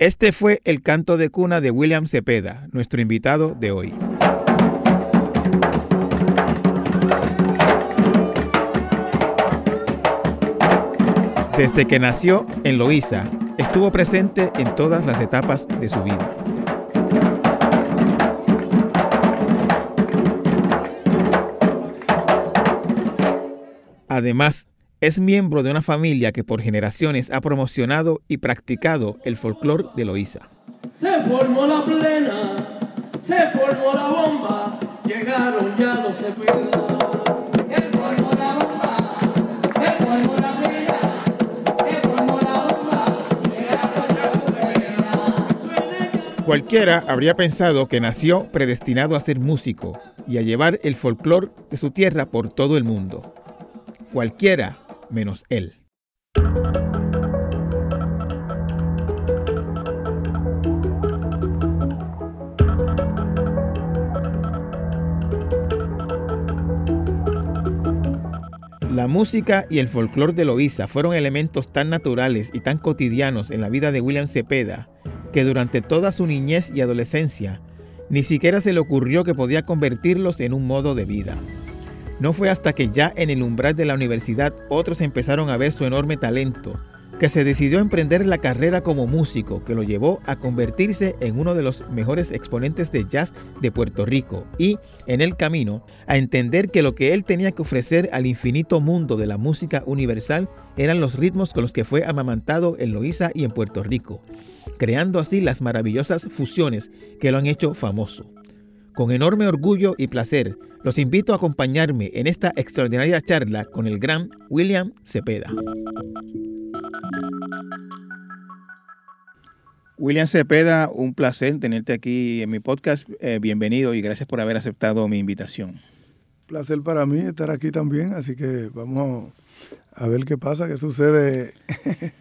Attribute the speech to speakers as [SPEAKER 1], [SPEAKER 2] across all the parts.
[SPEAKER 1] Este fue el canto de cuna de William Cepeda, nuestro invitado de hoy. Desde que nació en Loíza, estuvo presente en todas las etapas de su vida. Además, es miembro de una familia que por generaciones ha promocionado y practicado el folclore de Loíza.
[SPEAKER 2] Se formó la plena, se formó la bomba, llegaron ya los. Se formó la bomba, se formó la plena.
[SPEAKER 1] Cualquiera habría pensado que nació predestinado a ser músico y a llevar el folclore de su tierra por todo el mundo. Cualquiera menos él. La música y el folclore de Loíza fueron elementos tan naturales y tan cotidianos en la vida de William Cepeda que durante toda su niñez y adolescencia ni siquiera se le ocurrió que podía convertirlos en un modo de vida. No fue hasta que ya en el umbral de la universidad otros empezaron a ver su enorme talento, que se decidió emprender la carrera como músico, que lo llevó a convertirse en uno de los mejores exponentes de jazz de Puerto Rico y, en el camino, a entender que lo que él tenía que ofrecer al infinito mundo de la música universal eran los ritmos con los que fue amamantado en Loíza y en Puerto Rico, creando así las maravillosas fusiones que lo han hecho famoso. Con enorme orgullo y placer, los invito a acompañarme en esta extraordinaria charla con el gran William Cepeda. William Cepeda, un placer tenerte aquí en mi podcast. Eh, bienvenido y gracias por haber aceptado mi invitación.
[SPEAKER 3] Placer para mí estar aquí también, así que vamos a ver qué pasa, qué sucede.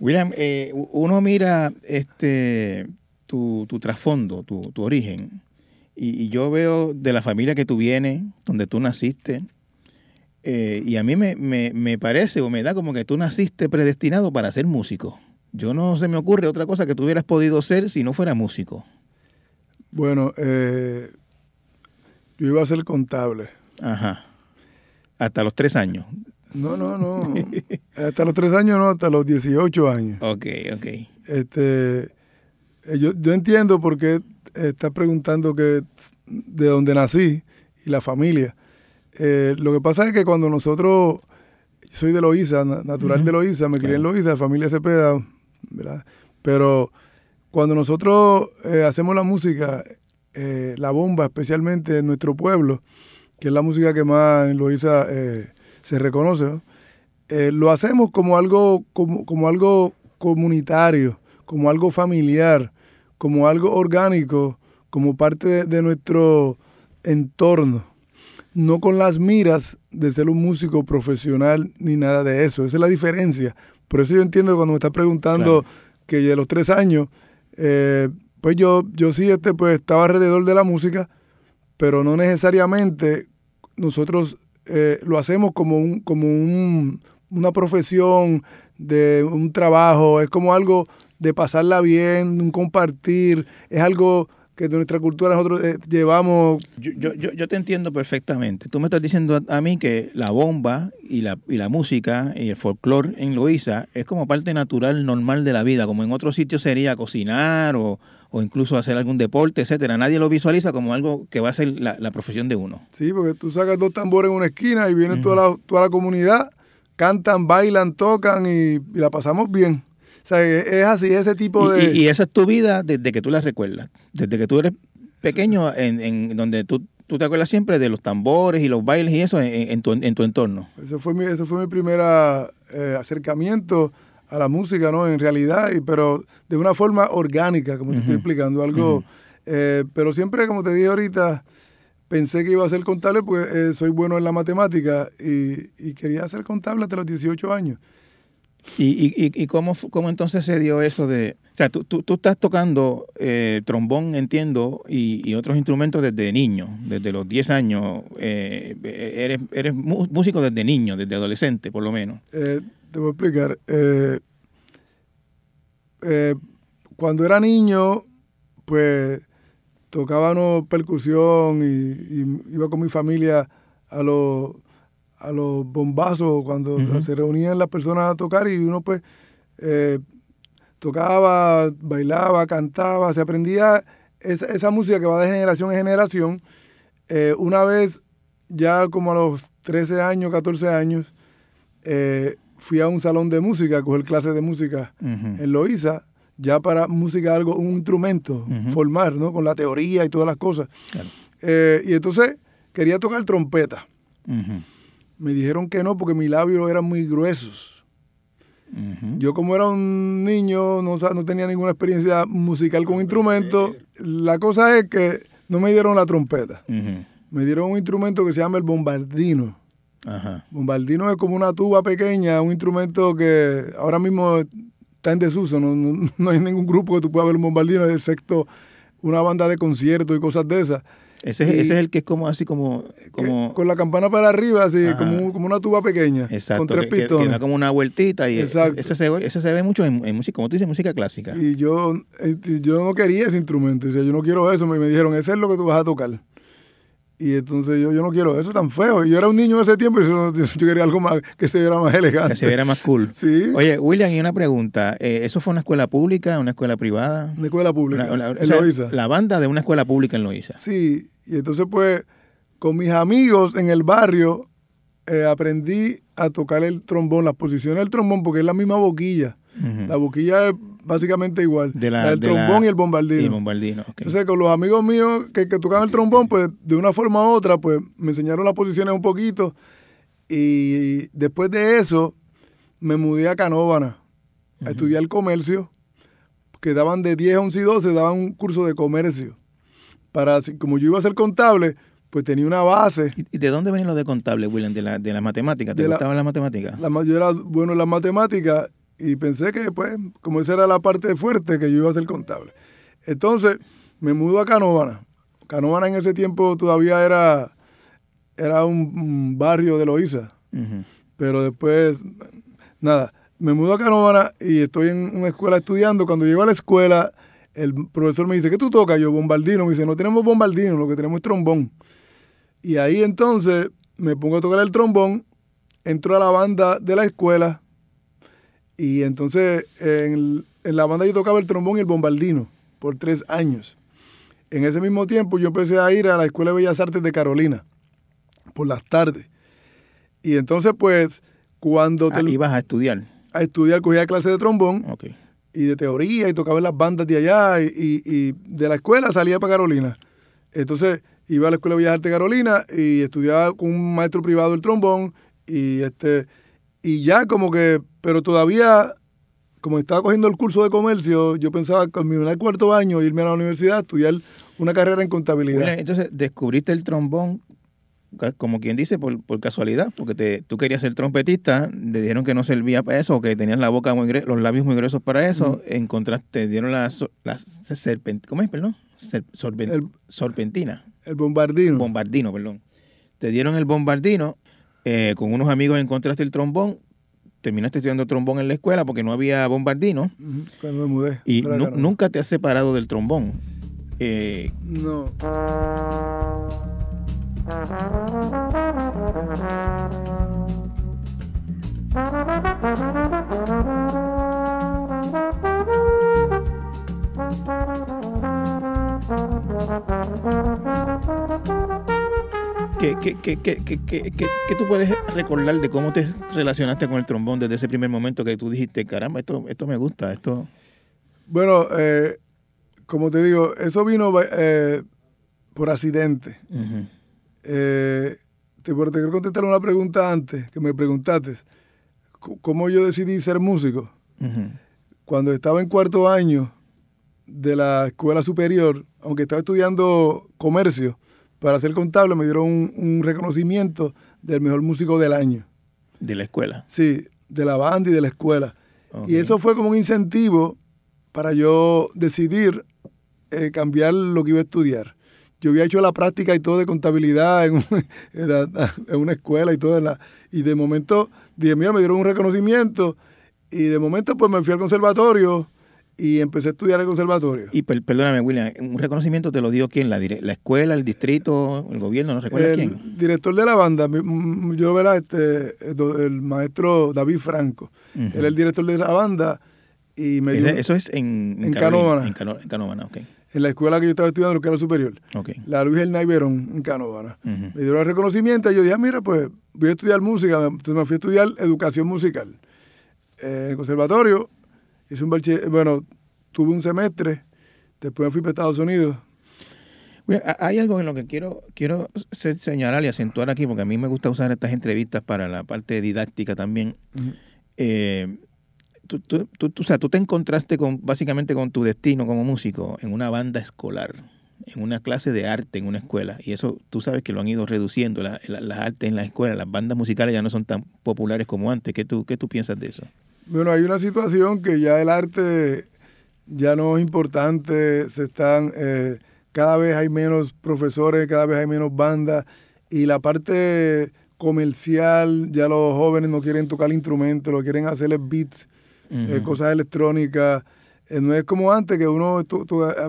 [SPEAKER 1] William, eh, uno mira este tu, tu trasfondo, tu, tu origen y, yo veo de la familia que tú vienes, donde tú naciste, eh, y a mí me, me, parece o me da como que tú naciste predestinado para ser músico. Yo no se me ocurre otra cosa que tú hubieras podido ser si no fuera músico.
[SPEAKER 3] Bueno, eh, yo iba a ser contable.
[SPEAKER 1] Ajá. Hasta los tres años.
[SPEAKER 3] No, no, no. hasta los tres años no, hasta los 18 años.
[SPEAKER 1] Ok, ok.
[SPEAKER 3] Este, eh, yo, yo entiendo por qué está preguntando que de dónde nací y la familia. Eh, lo que pasa es que cuando nosotros, soy de Loíza, natural de Loíza, me crié en Loíza, familia Cepeda, ¿verdad? Pero cuando nosotros eh, hacemos la música, eh, la bomba, especialmente en nuestro pueblo, que es la música que más en Loíza se reconoce, lo hacemos como algo, como, como algo comunitario, como algo familiar, como algo orgánico, como parte de, nuestro entorno, no con las miras de ser un músico profesional ni nada de eso. Esa es la diferencia. Por eso yo entiendo cuando me estás preguntando que de los tres años, eh, pues yo, yo sí este, pues, estaba alrededor de la música, pero no necesariamente nosotros eh, lo hacemos como, un, como un, una profesión, de un trabajo, es como algo de pasarla bien, un compartir, es algo que de nuestra cultura nosotros eh, llevamos.
[SPEAKER 1] Yo, yo, yo, te entiendo perfectamente. Tú me estás diciendo a, mí que la bomba y la, y la música y el folclore en Loíza es como parte natural, normal de la vida, como en otros sitios sería cocinar o, o incluso hacer algún deporte, etcétera. Nadie lo visualiza como algo que va a ser la, profesión de uno.
[SPEAKER 3] Sí, porque tú sacas dos tambores en una esquina y viene toda, la, toda la comunidad, cantan, bailan, tocan y la pasamos bien. O sea, es así, ese tipo
[SPEAKER 1] de... Y, esa es tu vida desde que tú la recuerdas, desde que tú eres pequeño, en, en donde tú, tú te acuerdas siempre de los tambores y los bailes y eso en, tu, en tu, entorno.
[SPEAKER 3] Eso fue mi, eso fue mi primer eh, acercamiento a la música, ¿no? En realidad, y, pero de una forma orgánica, como te estoy explicando, algo... Eh, pero siempre, como te dije ahorita, pensé que iba a ser contable porque eh, soy bueno en la matemática y, y, quería ser contable hasta los 18 años.
[SPEAKER 1] ¿Y, y, y cómo, cómo, entonces se dio eso de... O sea, tú, tú, tú estás tocando eh, trombón, entiendo, y, y, otros instrumentos desde niño, desde los 10 años. Eh, eres, eres músico desde niño, desde adolescente, por lo menos.
[SPEAKER 3] Eh, te voy a explicar. cuando era niño, pues tocábamos percusión y iba con mi familia a los, a los bombazos cuando se reunían las personas a tocar y uno pues eh, tocaba, bailaba, cantaba, se aprendía esa, esa, música que va de generación en generación. Eh, una vez, ya como a los 13 años, 14 años, eh, fui a un salón de música a coger clases de música en Loíza ya para música algo, un instrumento, formar, ¿no? Con la teoría y todas las cosas. Y entonces quería tocar trompeta. Me dijeron que no porque mis labios eran muy gruesos. Yo como era un niño, no, no tenía ninguna experiencia musical con instrumentos. La cosa es que no me dieron la trompeta. Me dieron un instrumento que se llama el bombardino. Bombardino es como una tuba pequeña, un instrumento que ahora mismo está en desuso, no, no, hay ningún grupo que tú puedas ver un bombardino, excepto una banda de conciertos y cosas de esas.
[SPEAKER 1] Ese, ese es el que es como así como... como...
[SPEAKER 3] con la campana para arriba, así, como, como, una tuba pequeña. Exacto. Con tres pistones.
[SPEAKER 1] Que, da como una vueltita y Exacto. Ese, se, ese se ve mucho en, música, como tú dices, música clásica.
[SPEAKER 3] Y yo, eh, yo no quería ese instrumento, o sea, yo no quiero eso, me, me dijeron, ese es lo que tú vas a tocar. Y entonces yo, yo no quiero eso tan feo. Yo era un niño en ese tiempo y yo, quería algo más que se viera más elegante.
[SPEAKER 1] Que se viera más cool.
[SPEAKER 3] Sí.
[SPEAKER 1] Oye, William, y una pregunta. Eh, ¿Eso fue una escuela pública, una escuela privada?
[SPEAKER 3] Una escuela pública,
[SPEAKER 1] en Loíza. La banda de una escuela pública en Loíza.
[SPEAKER 3] Sí, y entonces pues con mis amigos en el barrio eh, aprendí a tocar el trombón, las posiciones del trombón, porque es la misma boquilla. La boquilla es básicamente igual.
[SPEAKER 1] De la,
[SPEAKER 3] el trombón y el bombardino.
[SPEAKER 1] Y el bombardino
[SPEAKER 3] Entonces, con los amigos míos que, que, tocaban el trombón, pues de una forma u otra, pues me enseñaron las posiciones un poquito. Y después de eso, me mudé a Canóvana a estudiar comercio, que daban de 10, 11 y 12, daban un curso de comercio. Para, como yo iba a ser contable, pues tenía una base.
[SPEAKER 1] ¿Y de dónde venía lo de contable, William? ¿De la, de la matemática? ¿Te gustaban las matemáticas?
[SPEAKER 3] La, yo era bueno en las matemáticas y pensé que, pues, como esa era la parte fuerte, que yo iba a ser contable. Entonces, me mudo a Canovana. Canovana en ese tiempo todavía era, era un, barrio de Loíza. Pero después, nada, me mudo a Canovana y estoy en una escuela estudiando. Cuando llego a la escuela, el profesor me dice, ¿qué tú tocas? Yo, bombardino. Me dice, no tenemos bombardino, lo que tenemos es trombón. Y ahí entonces me pongo a tocar el trombón, entro a la banda de la escuela y entonces en, la banda yo tocaba el trombón y el bombardino por tres años. En ese mismo tiempo yo empecé a ir a la Escuela de Bellas Artes de Carolina por las tardes. Y entonces pues cuando...
[SPEAKER 1] Ah, ibas a estudiar.
[SPEAKER 3] A estudiar, cogía clases de trombón y de teoría y tocaba en las bandas de allá y, y, de la escuela salía para Carolina. Entonces iba a la Escuela de Bellas Artes de Carolina y estudiaba con un maestro privado el trombón y este y ya como que, pero todavía, como estaba cogiendo el curso de comercio, yo pensaba terminar el cuarto año, irme a la universidad, estudiar una carrera en contabilidad.
[SPEAKER 1] entonces, descubriste el trombón, como quien dice, por, casualidad, porque te, tú querías ser trompetista, le dijeron que no servía para eso, que tenías la boca muy los labios muy gruesos para eso, encontraste, dieron las, las serpent, ¿cómo es, perdón? el, sorpentina.
[SPEAKER 3] El bombardino.
[SPEAKER 1] Bombardino, perdón. Te dieron el bombardino eh, con unos amigos encontraste el trombón, terminaste estudiando trombón en la escuela porque no había bombardino.
[SPEAKER 3] Cuando me mudé.
[SPEAKER 1] Y nunca te has separado del trombón.
[SPEAKER 3] Eh, no.
[SPEAKER 1] ¿Qué, qué, qué, tú puedes recordar de cómo te relacionaste con el trombón desde ese primer momento que tú dijiste, caramba, esto, esto me gusta, esto...
[SPEAKER 3] Bueno, eh, como te digo, eso vino eh, por accidente. Eh, te, te quiero contestar una pregunta antes que me preguntaste. ¿Cómo yo decidí ser músico? Cuando estaba en cuarto año de la escuela superior, aunque estaba estudiando comercio, para ser contable me dieron un, reconocimiento del mejor músico del año.
[SPEAKER 1] ¿De la escuela?
[SPEAKER 3] Sí, de la banda y de la escuela. Y eso fue como un incentivo para yo decidir eh, cambiar lo que iba a estudiar. Yo había hecho la práctica y todo de contabilidad en, una escuela y todo. la, y de momento dije, mira, me dieron un reconocimiento. Y de momento pues me fui al conservatorio y empecé a estudiar el conservatorio.
[SPEAKER 1] Y per- perdóname, William, ¿un reconocimiento te lo dio quién? ¿La, la escuela, el distrito, el gobierno? ¿No recuerdas
[SPEAKER 3] el
[SPEAKER 1] quién?
[SPEAKER 3] director de la banda, yo verá, este, el el maestro David Franco. Él es el director de la banda y me dio
[SPEAKER 1] eso es en,
[SPEAKER 3] en Canóvana.
[SPEAKER 1] En, Cano- en Canóvana, ok.
[SPEAKER 3] en la escuela que yo estaba estudiando, que era superior.
[SPEAKER 1] ok.
[SPEAKER 3] La Luis Hernán Iberón, en Canóvana. Me dieron el reconocimiento y yo dije, ah, mira, pues voy a estudiar música. Entonces me fui a estudiar educación musical. Eh, en el conservatorio, hice un bachiller- bueno, tuve un semestre, después me fui para Estados Unidos.
[SPEAKER 1] Mira, ha- hay algo en lo que quiero, quiero se- señalar y acentuar aquí, porque a mí me gusta usar estas entrevistas para la parte didáctica también. Eh, tú, tú- tú- o sea, tú te encontraste con básicamente con tu destino como músico en una banda escolar, en una clase de arte en una escuela. Y eso tú sabes que lo han ido reduciendo, la- la- las artes en la escuela, las bandas musicales ya no son tan populares como antes. ¿Qué tú, qué tú piensas de eso?
[SPEAKER 3] Bueno, hay una situación que ya el arte ya no es importante, se están, eh, cada vez hay menos profesores, cada vez hay menos bandas y la parte comercial, ya los jóvenes no quieren tocar instrumentos, lo quieren hacer beats, eh, cosas electrónicas. Eh, no es como antes que uno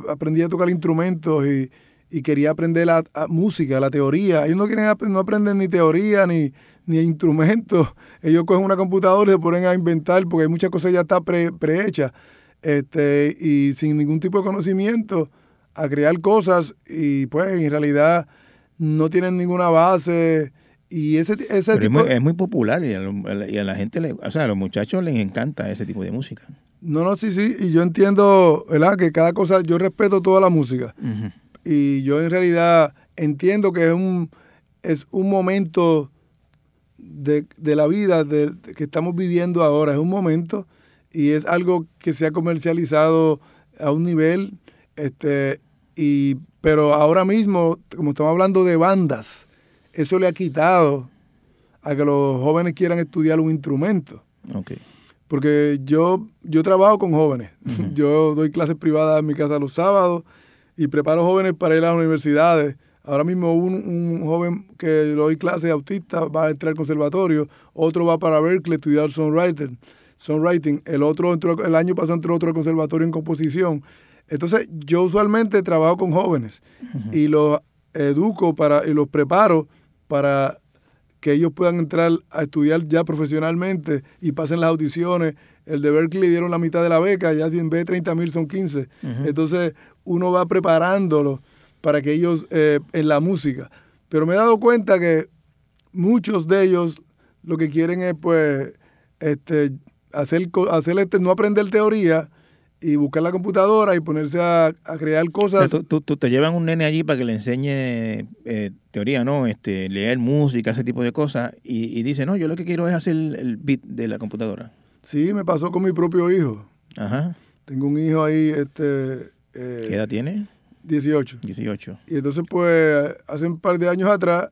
[SPEAKER 3] aprendía a tocar instrumentos y, y quería aprender la música, la teoría. Ellos no quieren no aprenden ni teoría ni, ni instrumentos. Ellos cogen una computadora y se ponen a inventar porque hay muchas cosas ya está pre, prehechas. Este, y sin ningún tipo de conocimiento a crear cosas y pues en realidad no tienen ninguna base y ese, ese
[SPEAKER 1] Pero es
[SPEAKER 3] tipo
[SPEAKER 1] muy, es muy popular y a, lo- la, y a la gente, le, o sea, a los muchachos les encanta ese tipo de música.
[SPEAKER 3] No, no, sí, sí, y yo entiendo, ¿verdad? Que cada cosa, yo respeto toda la música
[SPEAKER 1] Ujú.
[SPEAKER 3] Y yo en realidad entiendo que es un, es un momento de, de la vida de, de que estamos viviendo ahora, es un momento y es algo que se ha comercializado a un nivel, este, y, pero ahora mismo, como estamos hablando de bandas, eso le ha quitado a que los jóvenes quieran estudiar un instrumento. Porque yo, yo trabajo con jóvenes. Yo doy clases privadas en mi casa los sábados y preparo jóvenes para ir a las universidades. Ahora mismo un, un joven que le doy clases autista va a entrar al conservatorio, otro va para Berkeley a estudiar songwriting, songwriting, el otro entró, el año pasado entró otro al conservatorio en composición. Entonces yo usualmente trabajo con jóvenes y los educo para, y los preparo para que ellos puedan entrar a estudiar ya profesionalmente y pasen las audiciones. El de Berkeley dieron la mitad de la beca, ya si en vez de 30 mil son 15. Entonces uno va preparándolos para que ellos eh, en la música. Pero me he dado cuenta que muchos de ellos lo que quieren es pues este, hacer, hacer este, no aprender teoría y buscar la computadora y ponerse a, a crear
[SPEAKER 1] O sea,
[SPEAKER 3] cosas.
[SPEAKER 1] tú, tú- tú te llevan un nene allí para que le enseñe eh, teoría, ¿no? Este, leer música, ese tipo de cosas, y, y dice, no, yo lo que quiero es hacer el beat de la computadora.
[SPEAKER 3] Sí, me pasó con mi propio hijo.
[SPEAKER 1] Ajá.
[SPEAKER 3] Tengo un hijo ahí, este, eh,
[SPEAKER 1] ¿Qué edad tiene?
[SPEAKER 3] 18.
[SPEAKER 1] 18.
[SPEAKER 3] Y entonces, pues, hace un par de años atrás,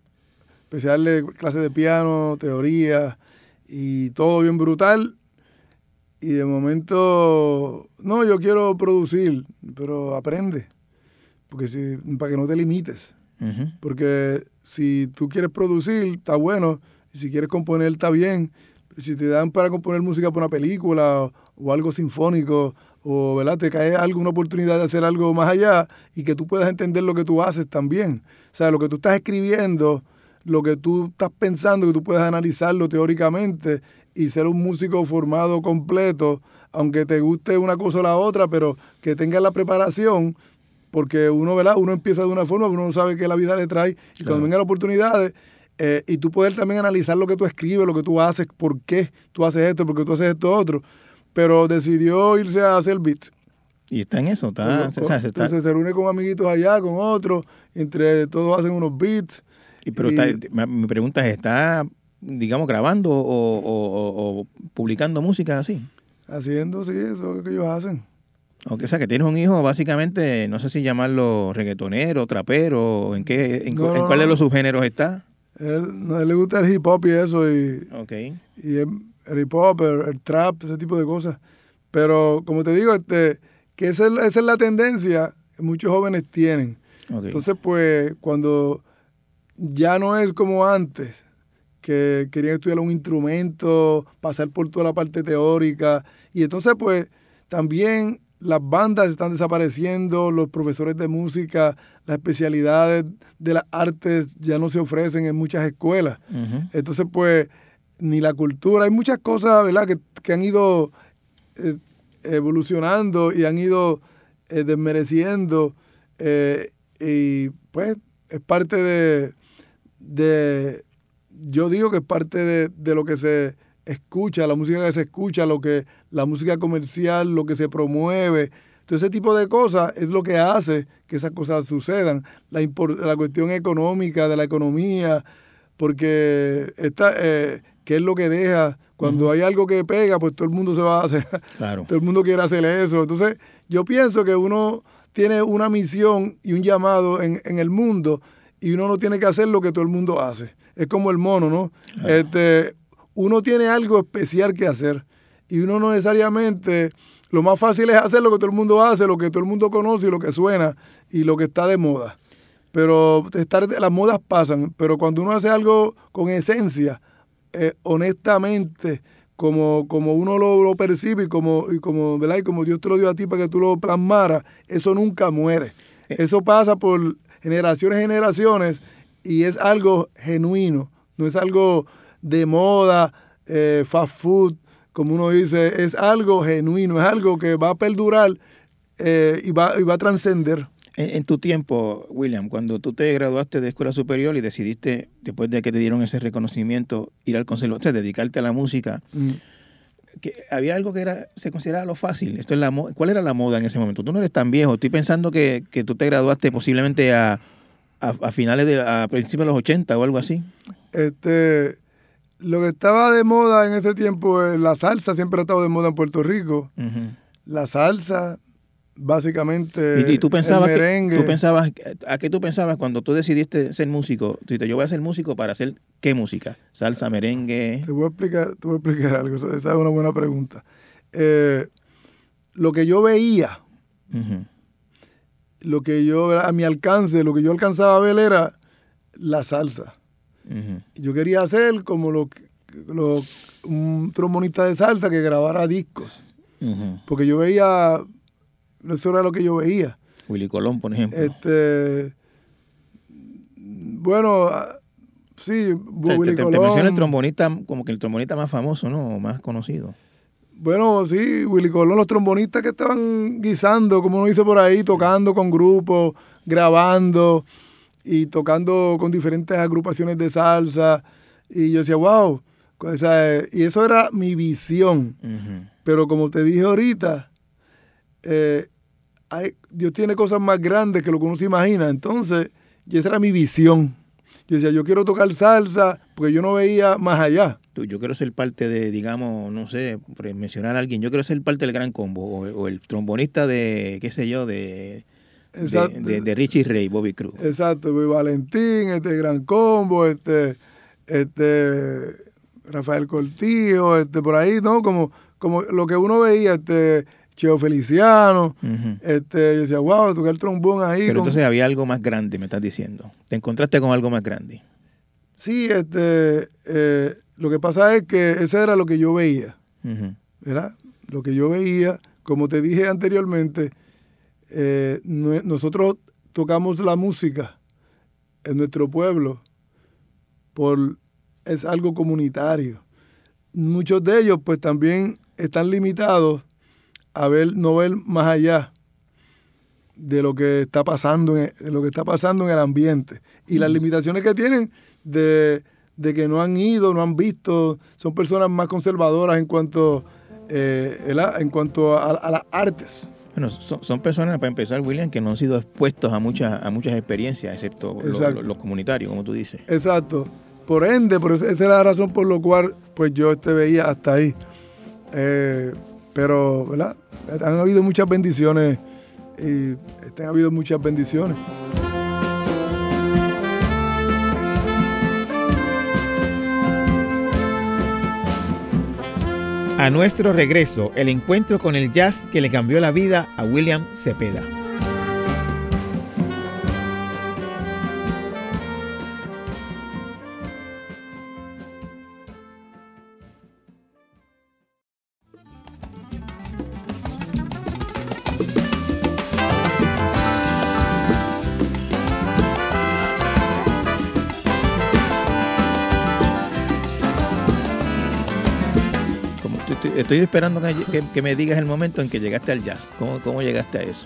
[SPEAKER 3] empecé a darle clases de piano, teoría y todo bien brutal. Y de momento, no, yo quiero producir, pero aprende. Porque si, para que no te limites. Porque si tú quieres producir, está bueno. Y si quieres componer, está bien. Pero si te dan para componer música para una película o, o algo sinfónico, o ¿verdad? te cae alguna oportunidad de hacer algo más allá y que tú puedas entender lo que tú haces también. O sea, lo que tú estás escribiendo, lo que tú estás pensando, que tú puedas analizarlo teóricamente y ser un músico formado completo, aunque te guste una cosa o la otra, pero que tengas la preparación porque uno, ¿verdad? Uno empieza de una forma, pero uno no sabe qué la vida le trae. Y
[SPEAKER 1] Claro.
[SPEAKER 3] cuando vengan las oportunidades, eh, y tú poder también analizar lo que tú escribes, lo que tú haces, por qué tú haces esto, por qué tú haces esto otro. Pero decidió irse a hacer beats.
[SPEAKER 1] Y está en eso, está,
[SPEAKER 3] Entonces,
[SPEAKER 1] se está-
[SPEAKER 3] Entonces se reúne con amiguitos allá, con otros, entre todos hacen unos beats.
[SPEAKER 1] y- pero
[SPEAKER 3] y-
[SPEAKER 1] está- mi- pregunta es, ¿está, digamos, grabando o, o- o- o publicando música así?
[SPEAKER 3] Haciendo, sí, eso que ellos hacen.
[SPEAKER 1] O sea, que tienes un hijo básicamente, no sé si llamarlo reggaetonero, trapero, ¿en qué, en, cu-
[SPEAKER 3] No,
[SPEAKER 1] en
[SPEAKER 3] no,
[SPEAKER 1] cuál de los subgéneros está?
[SPEAKER 3] Él, no, a él le gusta el hip hop y eso, y, el, el hip hop, el, el trap, ese tipo de cosas. Pero como te digo, este, que esa es, esa es la tendencia que muchos jóvenes tienen. Entonces, pues, cuando ya no es como antes, que querían estudiar un instrumento, pasar por toda la parte teórica, y entonces, pues, también las bandas están desapareciendo, los profesores de música, las especialidades de las artes ya no se ofrecen en muchas escuelas. Entonces, pues, ni la cultura, hay muchas cosas, ¿verdad?, que, han ido eh, evolucionando y han ido eh, desmereciendo. Eh, y pues es parte de, de, yo digo que es parte de, de lo que se escucha, la música que se escucha, lo que, la música comercial, lo que se promueve. Todo ese tipo de cosas es lo que hace que esas cosas sucedan. La, la cuestión económica, de la economía, porque esta, eh, ¿qué es lo que deja? Cuando hay algo que pega, pues todo el mundo se va a hacer. Claro. todo el mundo quiere hacer eso. Entonces, yo pienso que uno tiene una misión y un llamado en, en el mundo y uno no tiene que hacer lo que todo el mundo hace. Es como el mono, ¿no? Este, uno tiene algo especial que hacer y uno no necesariamente, lo más fácil es hacer lo que todo el mundo hace, lo que todo el mundo conoce y lo que suena y lo que está de moda. Pero estar, las modas pasan, pero cuando uno hace algo con esencia, eh, honestamente, como, como uno lo, percibe y como, y como, ¿verdad? y como Dios te lo dio a ti para que tú lo plasmaras, eso nunca muere. Eh. Eso pasa por generaciones y generaciones y es algo genuino, no es algo de moda, eh, fast food, como uno dice, es algo genuino, es algo que va a perdurar eh, y, va, y va a trascender.
[SPEAKER 1] En, tu tiempo, William, cuando tú te graduaste de escuela superior y decidiste, después de que te dieron ese reconocimiento, ir al conservatorio, sea, dedicarte a la música, mm. que había algo que era se consideraba lo fácil. Esto es la, ¿Cuál era la moda en ese momento? Tú no eres tan viejo. Estoy pensando que, que tú te graduaste posiblemente a, a, finales de, a principios de los 80 o algo así.
[SPEAKER 3] Este, lo que estaba de moda en ese tiempo, la salsa siempre ha estado de moda en Puerto Rico. La salsa, básicamente.
[SPEAKER 1] ¿Y, tú pensabas merengue. tú pensabas, ¿A qué tú pensabas cuando tú decidiste ser músico? Tú dijiste, yo voy a ser músico para hacer qué música? ¿Salsa, merengue?
[SPEAKER 3] Te voy a explicar, te voy a explicar algo. Esa es una buena pregunta. Eh, lo que yo veía, lo que yo, a mi alcance, lo que yo alcanzaba a ver era la salsa. Yo quería hacer como lo, un trombonista de salsa que grabara discos. Porque yo veía, eso era lo que yo veía.
[SPEAKER 1] Willy Colón, por ejemplo.
[SPEAKER 3] Este, bueno, ah, sí,
[SPEAKER 1] Willy Colón. Te menciona el trombonista, como que el trombonista más famoso, ¿no? Más conocido.
[SPEAKER 3] Bueno, sí, Willy Colón, los trombonistas que estaban guisando, como uno dice por ahí, tocando con grupos, grabando y tocando con diferentes agrupaciones de salsa. Y yo decía, wow. y eso era mi visión. Pero como te dije ahorita, eh, Dios tiene cosas más grandes que lo que uno se imagina. Entonces, y esa era mi visión. Yo decía, yo quiero tocar salsa porque yo no veía más allá.
[SPEAKER 1] Yo quiero ser parte de, digamos, no sé, por mencionar a alguien, yo quiero ser parte del gran combo o el trombonista de, qué sé yo, de, de, Richie Ray, Bobby Cruz.
[SPEAKER 3] Exacto, Valentín, este Gran Combo, este, este Rafael Cortillo, este por ahí, ¿no? Como, como lo que uno veía, este Cheo Feliciano, este, yo decía, wow, tocar el trombón ahí.
[SPEAKER 1] Pero entonces había algo más grande, me estás diciendo. Te encontraste con algo más grande.
[SPEAKER 3] Sí, este, eh, lo que pasa es que ese era lo que yo veía, ¿verdad? Lo que yo veía, como te dije anteriormente, eh, nosotros tocamos la música en nuestro pueblo por es algo comunitario. Muchos de ellos pues también están limitados a ver, no ver más allá de lo que está pasando en, lo que está pasando en el ambiente y las limitaciones que tienen de, que no han ido, no han visto, son personas más conservadoras en cuanto, eh, en cuanto a las artes.
[SPEAKER 1] Bueno, son, personas, para empezar, William, que no han sido expuestos a muchas, a muchas experiencias, excepto los, comunitarios, como tú dices.
[SPEAKER 3] Exacto. Por ende, por esa es la razón por la cual pues yo este veía hasta ahí. Eh, pero, ¿verdad? Han habido muchas bendiciones y este, han habido muchas bendiciones.
[SPEAKER 1] A nuestro regreso, el encuentro con el jazz que le cambió la vida a William Cepeda. Estoy esperando que, que- que me digas el momento en que llegaste al jazz. ¿Cómo, cómo llegaste a eso?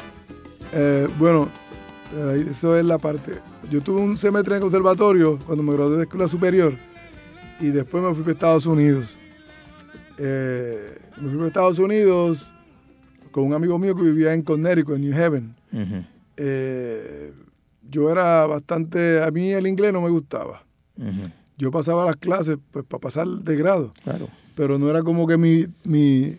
[SPEAKER 3] Eh, bueno, eh, eso es la parte. Yo tuve un semestre en el conservatorio cuando me gradué de escuela superior y después me fui para Estados Unidos. Eh, me fui para Estados Unidos con un amigo mío que vivía en Connecticut, en New Haven. Eh, yo era bastante, a mí el inglés no me gustaba. Yo pasaba las clases pues, para pasar de grado,
[SPEAKER 1] Claro.
[SPEAKER 3] Pero no era como que mi... mi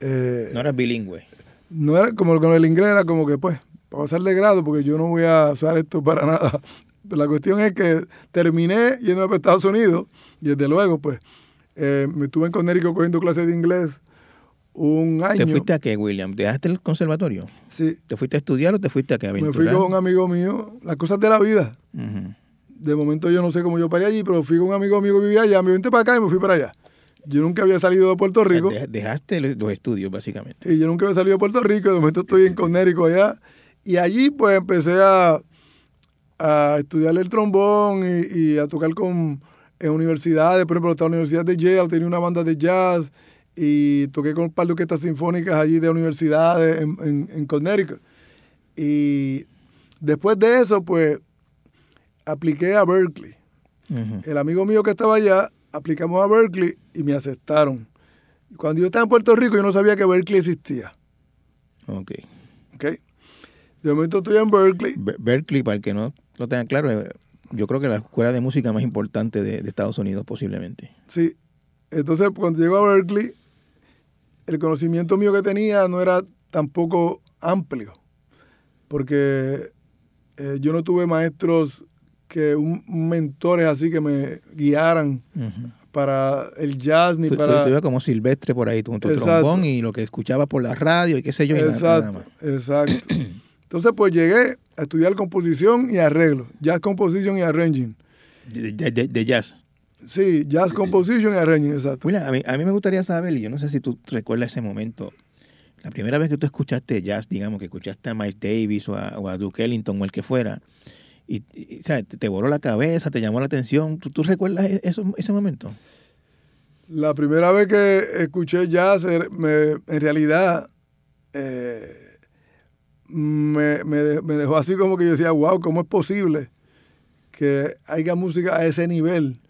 [SPEAKER 3] eh,
[SPEAKER 1] No eras bilingüe.
[SPEAKER 3] no era como con el inglés, era como que pues, para pasar de grado, porque yo no voy a usar esto para nada. La cuestión es que terminé yendo a Estados Unidos y desde luego, pues, eh, me estuve en Connecticut cogiendo clases de inglés un año.
[SPEAKER 1] ¿Te fuiste a qué, William? ¿Dejaste el conservatorio?
[SPEAKER 3] Sí,
[SPEAKER 1] ¿Te fuiste a estudiar o te fuiste a qué
[SPEAKER 3] me
[SPEAKER 1] aventurar?
[SPEAKER 3] fui con un amigo mío, las cosas de la vida.
[SPEAKER 1] Ujú.
[SPEAKER 3] De momento yo no sé cómo yo paré allí, pero fui con un amigo mío que vivía allá, me vente para acá y me fui para allá. Yo nunca había salido de Puerto Rico.
[SPEAKER 1] De- Dejaste los estudios, básicamente.
[SPEAKER 3] Y yo nunca había salido de Puerto Rico, de momento estoy en Connecticut allá. Y allí pues empecé a, a estudiar el trombón y, y a tocar con, en universidades. Por ejemplo, la Universidad de Yale, tenía una banda de jazz y toqué con un par de orquestas sinfónicas allí de universidades en, en, en Connecticut. Y después de eso pues apliqué a Berkeley. El amigo mío que estaba allá, aplicamos a Berkeley y me aceptaron. Cuando yo estaba en Puerto Rico, yo no sabía que Berkeley existía.
[SPEAKER 1] Ok.
[SPEAKER 3] ¿ok? De momento estoy en Berkeley.
[SPEAKER 1] Be- Berkeley, para el que no lo tenga claro, eh, yo creo que la escuela de música más importante de, de Estados Unidos, posiblemente.
[SPEAKER 3] Sí. Entonces, cuando llego a Berkeley, el conocimiento mío que tenía no era tampoco amplio. Porque eh, yo no tuve maestros que un, mentores así que me guiaran para el jazz ni
[SPEAKER 1] Tú, tú-
[SPEAKER 3] para
[SPEAKER 1] tú ibas como silvestre por ahí, tu
[SPEAKER 3] Exacto.
[SPEAKER 1] trombón y lo que escuchaba por la radio y qué sé yo, y nada- nada
[SPEAKER 3] Exacto, exacto. Entonces, pues llegué a estudiar composición y arreglo. Jazz composition y arranging.
[SPEAKER 1] De, de- jazz.
[SPEAKER 3] Sí, jazz composition y arranging, exacto.
[SPEAKER 1] William, a mí, a mí me gustaría saber, y yo no sé si tú recuerdas ese momento, la primera vez que tú escuchaste jazz, digamos, que escuchaste a Miles Davis o a, o a Duke Ellington o el que fuera, y, y, o sea, te, voló la cabeza, te llamó la atención, ¿tú, tú recuerdas e- eso, ese momento?
[SPEAKER 3] La primera vez que escuché jazz, er- me- en realidad, eh, me, me de- me dejó así como que yo decía, wow, ¿cómo es posible que haya música a ese nivel?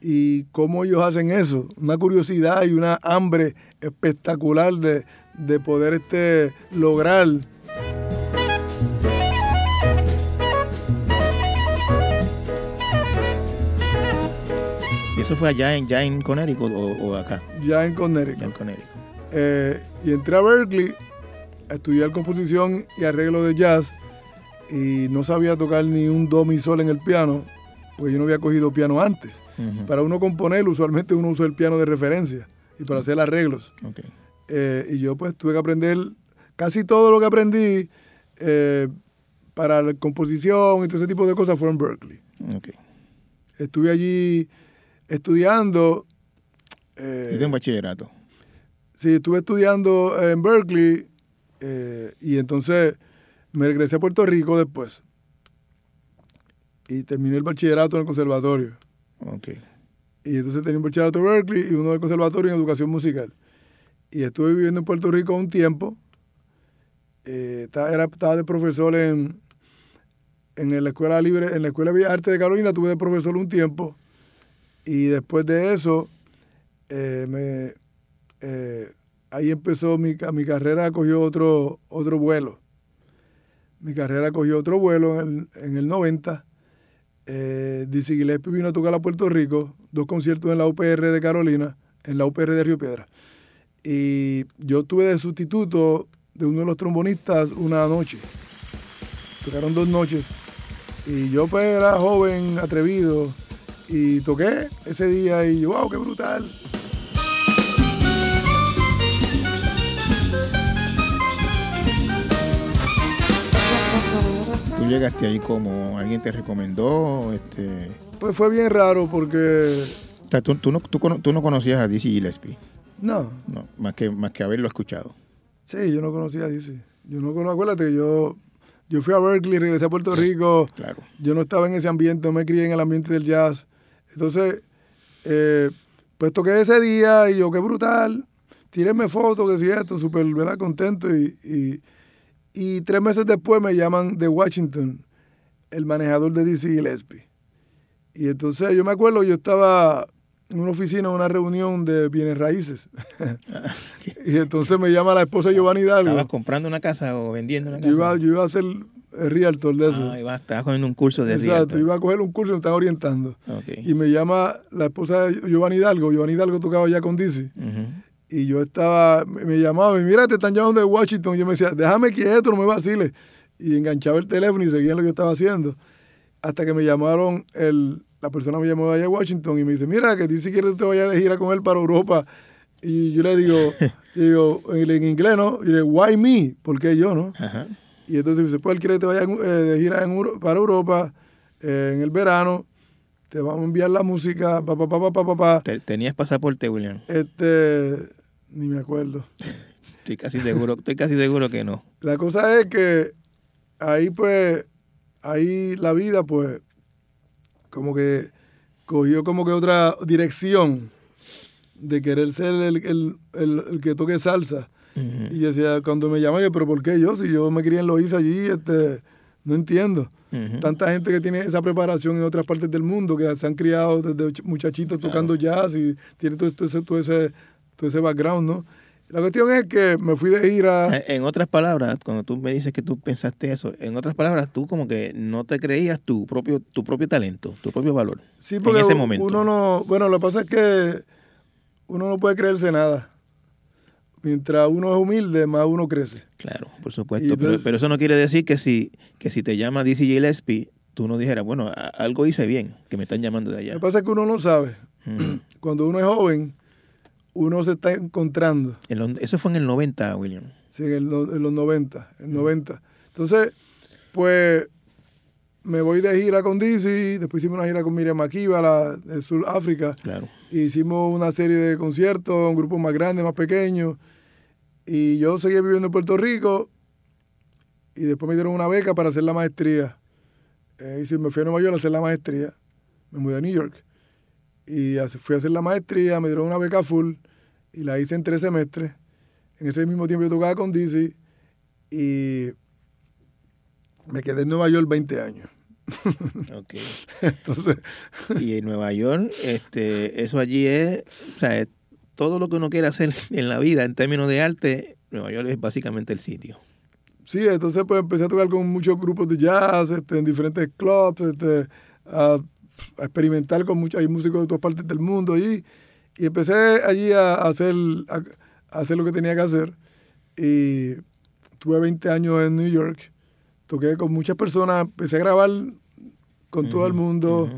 [SPEAKER 3] Y cómo ellos hacen eso. Una curiosidad y una hambre espectacular de, de poder este, lograr.
[SPEAKER 1] ¿Y eso fue allá en, ya en Connecticut o, o acá?
[SPEAKER 3] Ya en
[SPEAKER 1] Ya
[SPEAKER 3] Connecticut.
[SPEAKER 1] en Connecticut.
[SPEAKER 3] Eh, y entré a Berkeley a estudiar composición y arreglo de jazz y no sabía tocar ni un do mi sol en el piano, porque yo no había cogido piano antes. Para uno componer, usualmente uno usa el piano de referencia y para hacer arreglos.
[SPEAKER 1] Ok.
[SPEAKER 3] Eh, y yo pues tuve que aprender casi todo lo que aprendí eh, para la composición y todo ese tipo de cosas fue en Berkeley.
[SPEAKER 1] ok.
[SPEAKER 3] Estuve allí estudiando. eh,
[SPEAKER 1] Hiciste un bachillerato.
[SPEAKER 3] sí, estuve estudiando en Berkeley eh, y entonces me regresé a Puerto Rico después. Y terminé el bachillerato en el conservatorio.
[SPEAKER 1] Ok.
[SPEAKER 3] Y entonces tenía un bachillerato en Berkeley y uno del conservatorio en educación musical. Y estuve viviendo en Puerto Rico un tiempo. Eh, estaba, era- estaba de profesor en, en la escuela libre, en la escuela de Bellas Artes de Carolina, tuve de profesor un tiempo. Y después de eso, eh, eh, ahí empezó mi, mi carrera, cogió otro, otro vuelo. Mi carrera cogió otro vuelo en el, en el 90 eh, Dizzy vino a tocar a Puerto Rico, dos conciertos en la UPR de Carolina, en la UPR de Río Piedra. Y yo tuve de sustituto de uno de los trombonistas una noche. Tocaron dos noches. Y yo pues era joven, atrevido, y toqué ese día y yo, wow, qué brutal.
[SPEAKER 1] ¿Tú llegaste ahí como alguien te recomendó? Este,
[SPEAKER 3] Pues fue bien raro porque,
[SPEAKER 1] o sea, tú, tú no, tú, tú no conocías a Dizzy Gillespie,
[SPEAKER 3] no,
[SPEAKER 1] no, más que, más que haberlo escuchado.
[SPEAKER 3] sí, yo no conocía a Dizzy. Yo no conozco, acuérdate, que yo, yo fui a Berkeley, regresé a Puerto Rico.
[SPEAKER 1] Claro.
[SPEAKER 3] yo no estaba en ese ambiente, no me crié en el ambiente del jazz. Entonces, eh, pues toqué ese día y yo, qué brutal. tírenme fotos, que si esto, súper. Contento. Y, y, y tres meses después me llaman de Washington, el manejador de DC Gillespie. Y entonces yo me acuerdo, yo estaba en una oficina, en una reunión de bienes raíces. y entonces me llama la esposa Giovanni Hidalgo.
[SPEAKER 1] ¿Estabas comprando una casa o vendiendo una casa?
[SPEAKER 3] Yo iba, yo iba a el realtor de eso.
[SPEAKER 1] Ah, iba, estabas cogiendo un curso de
[SPEAKER 3] Exacto,
[SPEAKER 1] realtor.
[SPEAKER 3] iba a coger un curso y me están orientando.
[SPEAKER 1] Ok.
[SPEAKER 3] Y me llama la esposa de Giovanni Hidalgo. Giovanni Hidalgo tocaba ya con DC.
[SPEAKER 1] Ujú.
[SPEAKER 3] Y yo estaba, me llamaba y mira, te están llamando de Washington. Y yo me decía, déjame quieto, no me vaciles. Y enganchaba el teléfono y seguía lo que yo estaba haciendo. Hasta que me llamaron, el, la persona me llamó de allá Washington y me dice, mira, que dice quiere que te vaya de gira con él para Europa. Y yo le digo, digo en, en inglés, ¿no? Y le digo, why me? ¿Por qué yo, no?
[SPEAKER 1] Ajá.
[SPEAKER 3] Y entonces pues él quiere que te vaya eh, de gira en Euro- para Europa eh, en el verano. Te vamos a enviar la música, pa, pa, pa, pa, pa, pa, pa.
[SPEAKER 1] Te- Tenías pasaporte, William.
[SPEAKER 3] Este, ni me acuerdo.
[SPEAKER 1] Estoy casi seguro, estoy casi seguro que no.
[SPEAKER 3] La cosa es que ahí pues, ahí la vida pues, como que cogió como que otra dirección de querer ser el, el- el- el que toque salsa. Y yo decía, cuando me llaman, yo, pero ¿por qué yo? Si yo me quería en Loíza allí, este, no entiendo. Tanta gente que tiene esa preparación en otras partes del mundo, que se han criado desde ch- muchachitos tocando jazz y tiene todo, todo ese, todo, ese, todo ese background, ¿no? La cuestión es que me fui de gira.
[SPEAKER 1] Eh, En otras palabras, cuando tú me dices que tú pensaste eso, en otras palabras, tú como que no te creías tu propio, tu propio talento, tu propio valor.
[SPEAKER 3] Sí,
[SPEAKER 1] en
[SPEAKER 3] porque
[SPEAKER 1] ese momento.
[SPEAKER 3] uno no, bueno, lo que pasa es que uno no puede creerse nada. Mientras uno es humilde, más uno crece.
[SPEAKER 1] Claro, por supuesto. Pero, eso no quiere decir que si, que si te llama DC Gillespie, tú no dijeras, bueno, a- algo hice bien, que me están llamando de
[SPEAKER 3] Lo
[SPEAKER 1] allá.
[SPEAKER 3] que pasa es que uno no sabe.
[SPEAKER 1] Ujú.
[SPEAKER 3] Cuando uno es joven, uno se está encontrando.
[SPEAKER 1] Eso fue en el 90, William.
[SPEAKER 3] Sí, en, el no- en los 90, en 90. Entonces, pues me voy de gira con Dizzy, después hicimos una gira con Miriam Makiba, la de Sudáfrica.
[SPEAKER 1] Claro.
[SPEAKER 3] Hicimos una serie de conciertos, un grupo más grande, más pequeño. Y yo seguía viviendo en Puerto Rico y después me dieron una beca para hacer la maestría. Eh, y sí, me fui a Nueva York a hacer la maestría. Me mudé a New York. Y fui a hacer la maestría, me dieron una beca full y la hice en tres semestres. En ese mismo tiempo yo tocaba con Dizzy y me quedé en Nueva York 20 años.
[SPEAKER 1] Ok.
[SPEAKER 3] Entonces,
[SPEAKER 1] Y en Nueva York, este, eso allí es, o sea, es todo lo que uno quiere hacer en la vida en términos de arte, Nueva York es básicamente el sitio.
[SPEAKER 3] Sí, entonces pues empecé a tocar con muchos grupos de jazz, este, en diferentes clubs, este, a, a experimentar con muchos, hay músicos de todas partes del mundo allí. Y empecé allí a, a hacer, a, a hacer lo que tenía que hacer. Y tuve 20 años en New York, toqué con muchas personas, empecé a grabar con todo el mundo.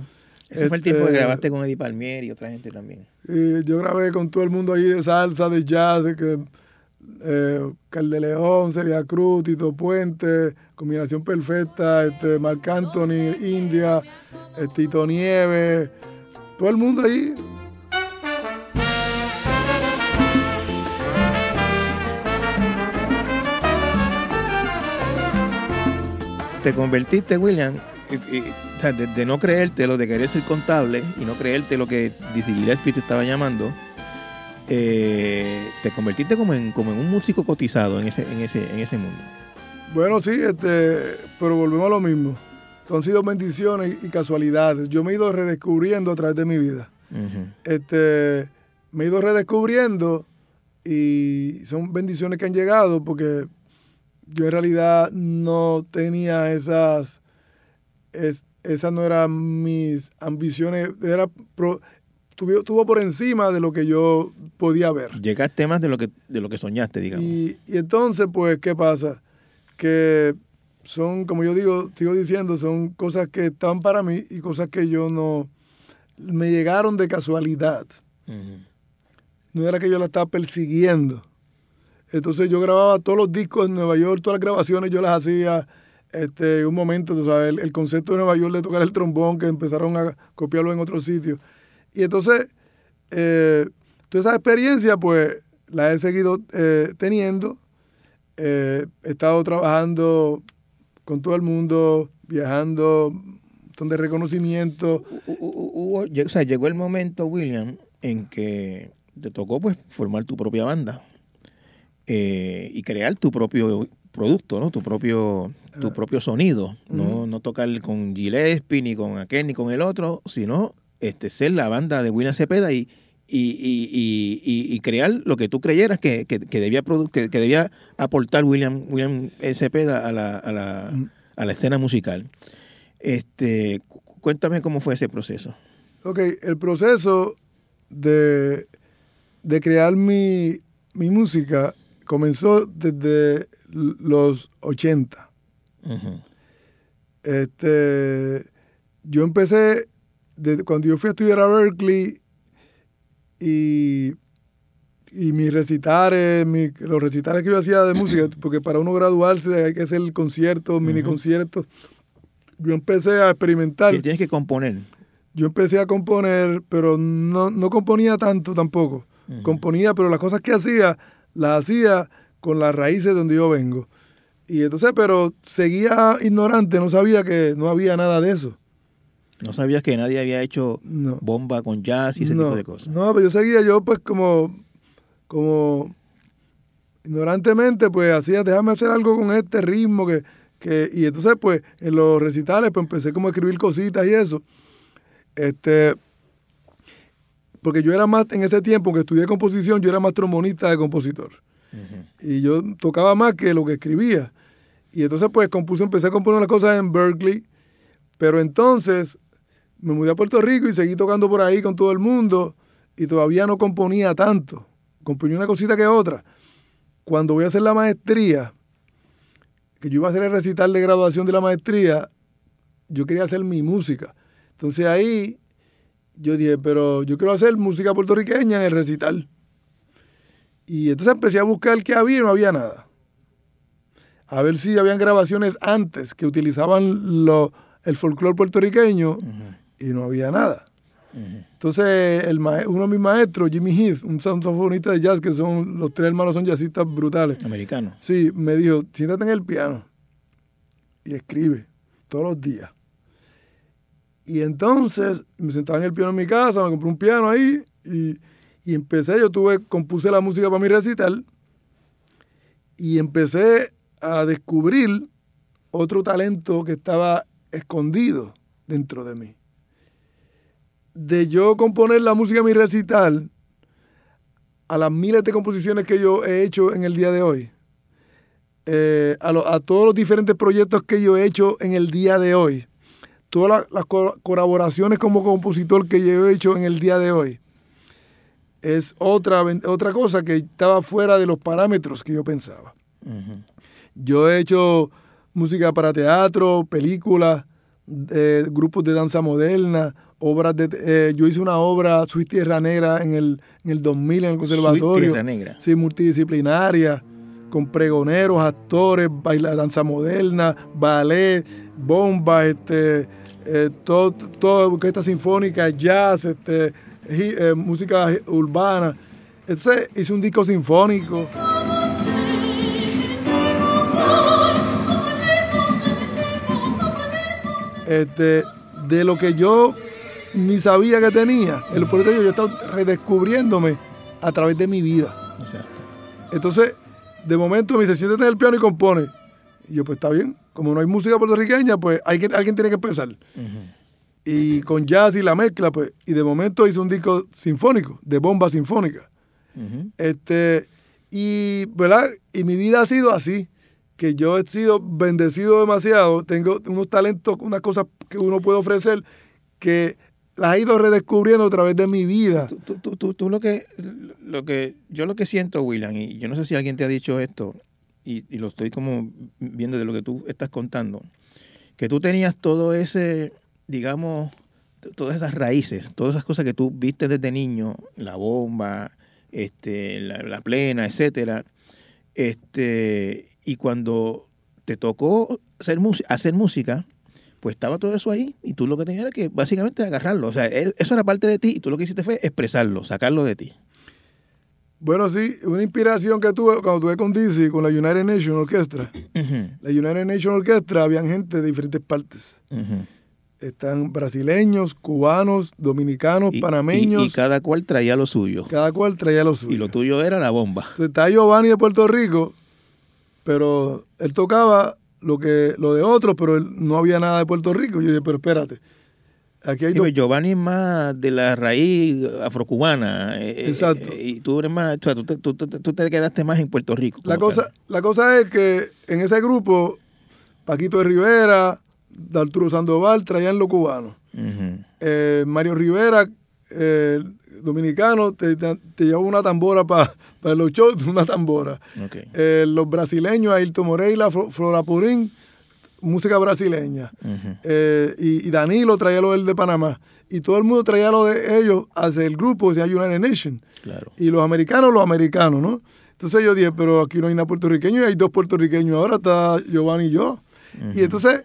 [SPEAKER 1] Ese fue el tiempo que
[SPEAKER 3] Este,
[SPEAKER 1] grabaste con Eddie Palmier y otra gente también.
[SPEAKER 3] Y yo grabé con todo el mundo ahí de salsa, de jazz, de que eh, Cal de León, Celia Cruz, Tito Puente, combinación perfecta, este, Marc Anthony, India, eh, Tito Nieves, todo el mundo ahí.
[SPEAKER 1] Te convertiste, William, y- sea, de, de no creértelo, de querer ser contable y no creerte lo que DC Gillespie te estaba llamando, eh, te convertiste como en, como en un músico cotizado en ese, en ese, en ese mundo.
[SPEAKER 3] Bueno, sí, este, pero volvemos a lo mismo. Han sido bendiciones y casualidades. Yo me he ido redescubriendo a través de mi vida. Este, me he ido redescubriendo y son bendiciones que han llegado porque yo en realidad no tenía esas, es- esas no eran mis ambiciones, era pro- tuvo, tuvo por encima de lo que yo podía ver.
[SPEAKER 1] Llegaste más de lo que, de lo que soñaste, digamos.
[SPEAKER 3] Y, y entonces, pues, ¿qué pasa? Que son, como yo digo, sigo diciendo, son cosas que están para mí y cosas que yo no, me llegaron de casualidad. No era que yo la estaba persiguiendo. Entonces yo grababa todos los discos en Nueva York, todas las grabaciones yo las hacía. Este, un momento, tú sabes, el, concepto de Nueva York de tocar el trombón, que empezaron a copiarlo en otros sitios. Y entonces, eh, toda esa experiencia, pues, la he seguido eh, teniendo. Eh, he estado trabajando con todo el mundo, viajando, son de reconocimiento.
[SPEAKER 1] Hu- hu- hu- hubo- o sea, llegó el momento, William, en que te tocó pues formar tu propia banda eh, y crear tu propio producto, ¿no? Tu propio, tu propio sonido. No, no tocar con Gillespie, ni con aquel, ni con el otro, sino este, ser la banda de William Cepeda y, y, y, y, y crear lo que tú creyeras que, que, que debía que, que debía aportar William, William Cepeda a la, a, la, a la escena musical. Este, cu- cuéntame cómo fue ese proceso.
[SPEAKER 3] Ok, el proceso de, de crear mi, mi música comenzó desde los 80. Este, yo empecé desde cuando yo fui a estudiar a Berkeley y, y mis recitales, mi- los recitales que yo hacía de música, porque para uno graduarse hay que hacer conciertos, mini conciertos. Yo empecé a experimentar.
[SPEAKER 1] Que tienes que componer.
[SPEAKER 3] Yo empecé a componer, pero no, no componía tanto tampoco. Componía, pero las cosas que hacía, las hacía con las raíces donde yo vengo. Y entonces, pero seguía ignorante, no sabía que no había nada de eso.
[SPEAKER 1] No sabías que nadie había hecho
[SPEAKER 3] No.
[SPEAKER 1] bomba con jazz y ese
[SPEAKER 3] no,
[SPEAKER 1] tipo de cosas.
[SPEAKER 3] No, pero yo seguía, yo pues como, como ignorantemente, pues hacía, déjame hacer algo con este ritmo que, que, y entonces pues en los recitales pues empecé como a escribir cositas y eso. Este, porque yo era más, en ese tiempo que estudié composición, yo era más trombonista de compositor. Y yo tocaba más que lo que escribía. Y entonces pues compuse, empecé a componer las cosas en Berkeley, pero entonces me mudé a Puerto Rico y seguí tocando por ahí con todo el mundo y todavía no componía tanto. Componía una cosita que otra. Cuando voy a hacer la maestría, que yo iba a hacer el recital de graduación de la maestría, yo quería hacer mi música. Entonces ahí yo dije, pero yo quiero hacer música puertorriqueña en el recital. Y entonces empecé a buscar qué había y no había nada. A ver si habían grabaciones antes que utilizaban lo- el folclore puertorriqueño y no había nada. Entonces, el uno de mis maestros, Jimmy Heath, un saxofonista de jazz, que son los tres hermanos son jazzistas brutales,
[SPEAKER 1] Americano.
[SPEAKER 3] sí, me dijo, siéntate en el piano y escribe todos los días. Y entonces me sentaba en el piano en mi casa, me compré un piano ahí y, y empecé, yo tuve, compuse la música para mi recital y empecé a descubrir otro talento que estaba escondido dentro de mí. De yo componer la música de mi recital a las miles de composiciones que yo he hecho en el día de hoy, eh, a, lo- a todos los diferentes proyectos que yo he hecho en el día de hoy, todas la- las co- colaboraciones como compositor que yo he hecho en el día de hoy, es otra, otra cosa que estaba fuera de los parámetros que yo pensaba. Yo he hecho música para teatro, películas, eh, grupos de danza moderna, obras de... eh, yo hice una obra, Sweet Tierra Negra, en el, en el 2000 en el conservatorio.
[SPEAKER 1] Tierra Negra.
[SPEAKER 3] Sí, multidisciplinaria, con pregoneros, actores, baila, danza moderna, ballet, bomba, este, eh, todo, todo, orquesta sinfónica, jazz, este, eh, música urbana. Entonces hice un disco sinfónico. este, de lo que yo ni sabía que tenía. El por yo he estado redescubriéndome a través de mi vida.
[SPEAKER 1] Exacto.
[SPEAKER 3] Entonces, de momento me dice, siéntate en el piano y compone. Y yo, pues está bien. Como no hay música puertorriqueña, pues hay que, alguien tiene que empezar. Y con jazz y la mezcla, pues. Y de momento hice un disco sinfónico, de bomba sinfónica. Este, y, ¿verdad? Y mi vida ha sido así, que yo he sido bendecido demasiado, tengo unos talentos, unas cosas que uno puede ofrecer que las he ido redescubriendo a través de mi vida.
[SPEAKER 1] Tú, tú- tú- tú- tú lo que, lo que, yo lo que siento, William, y yo no sé si alguien te ha dicho esto, y, y lo estoy como viendo de lo que tú estás contando, que tú tenías todo ese, digamos, todas esas raíces, todas esas cosas que tú viste desde niño, la bomba, este, la, la plena, etcétera, este, y cuando te tocó hacer, hacer música, pues estaba todo eso ahí y tú lo que tenías era que básicamente agarrarlo. O sea, eso era parte de ti y tú lo que hiciste fue expresarlo, sacarlo de ti.
[SPEAKER 3] Bueno, sí, una inspiración que tuve cuando tuve con Dizzy, con la United Nations Orchestra. La United Nations Orchestra, habían gente de diferentes partes. Están brasileños, cubanos, dominicanos,
[SPEAKER 1] Y-
[SPEAKER 3] panameños.
[SPEAKER 1] Y, y cada cual traía lo suyo.
[SPEAKER 3] cada cual traía lo suyo.
[SPEAKER 1] Y lo tuyo era la bomba.
[SPEAKER 3] Entonces está Giovanni de Puerto Rico, pero él tocaba lo que lo de otros, pero él, no había nada de Puerto Rico. Yo dije, pero espérate, aquí hay
[SPEAKER 1] Sí,
[SPEAKER 3] dos.
[SPEAKER 1] Giovanni es más de la raíz afrocubana. eh, eh,
[SPEAKER 3] Exacto.
[SPEAKER 1] eh, y tú eres más, o sea, tú te, tú te- tú te quedaste más en Puerto Rico.
[SPEAKER 3] La cosa,
[SPEAKER 1] tal.
[SPEAKER 3] la cosa es que en ese grupo, Paquito de Rivera, de Arturo Sandoval traían lo cubano.
[SPEAKER 1] Ujú.
[SPEAKER 3] Eh, Mario Rivera, eh, dominicano, te, te, te llevaba una tambora para los shows, una tambora. Eh, los brasileños, Ailton Moreira, Flo- Flora Purín, música brasileña. Y, y Danilo traía lo del de Panamá. Y todo el mundo traía lo de ellos hacia el grupo, hacia United Nation.
[SPEAKER 1] Claro.
[SPEAKER 3] Y los americanos, los americanos, ¿no? Entonces yo dije, pero aquí no hay nada puertorriqueño y hay dos puertorriqueños. Ahora está Giovanni y yo. Y entonces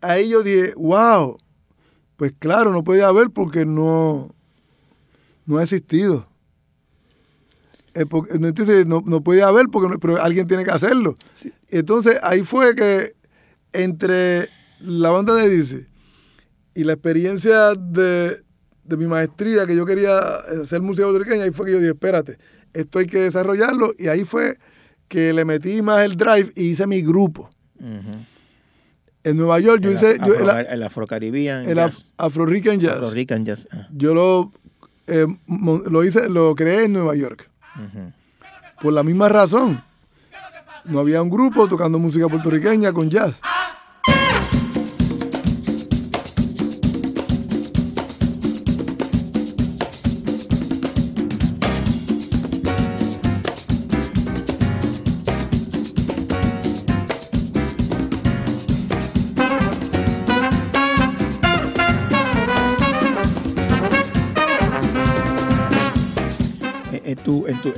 [SPEAKER 3] ahí yo dije, wow, pues claro, no podía haber porque no, no ha existido. Eh, porque- entonces no, no podía haber porque no- pero alguien tiene que hacerlo. Entonces ahí fue que entre la banda de Dice y la experiencia de, de mi maestría que yo quería hacer música puertorriqueña, ahí fue que yo dije, espérate, esto hay que desarrollarlo y ahí fue que le metí más el drive y hice mi grupo. En Nueva York yo
[SPEAKER 1] el,
[SPEAKER 3] hice yo- el,
[SPEAKER 1] el Afro-Caribbean
[SPEAKER 3] el
[SPEAKER 1] jazz.
[SPEAKER 3] Af- Afro Rican Jazz.
[SPEAKER 1] Ah.
[SPEAKER 3] Yo lo, eh, lo hice, lo creé en Nueva York. Por la misma razón. No había un grupo tocando música puertorriqueña con jazz.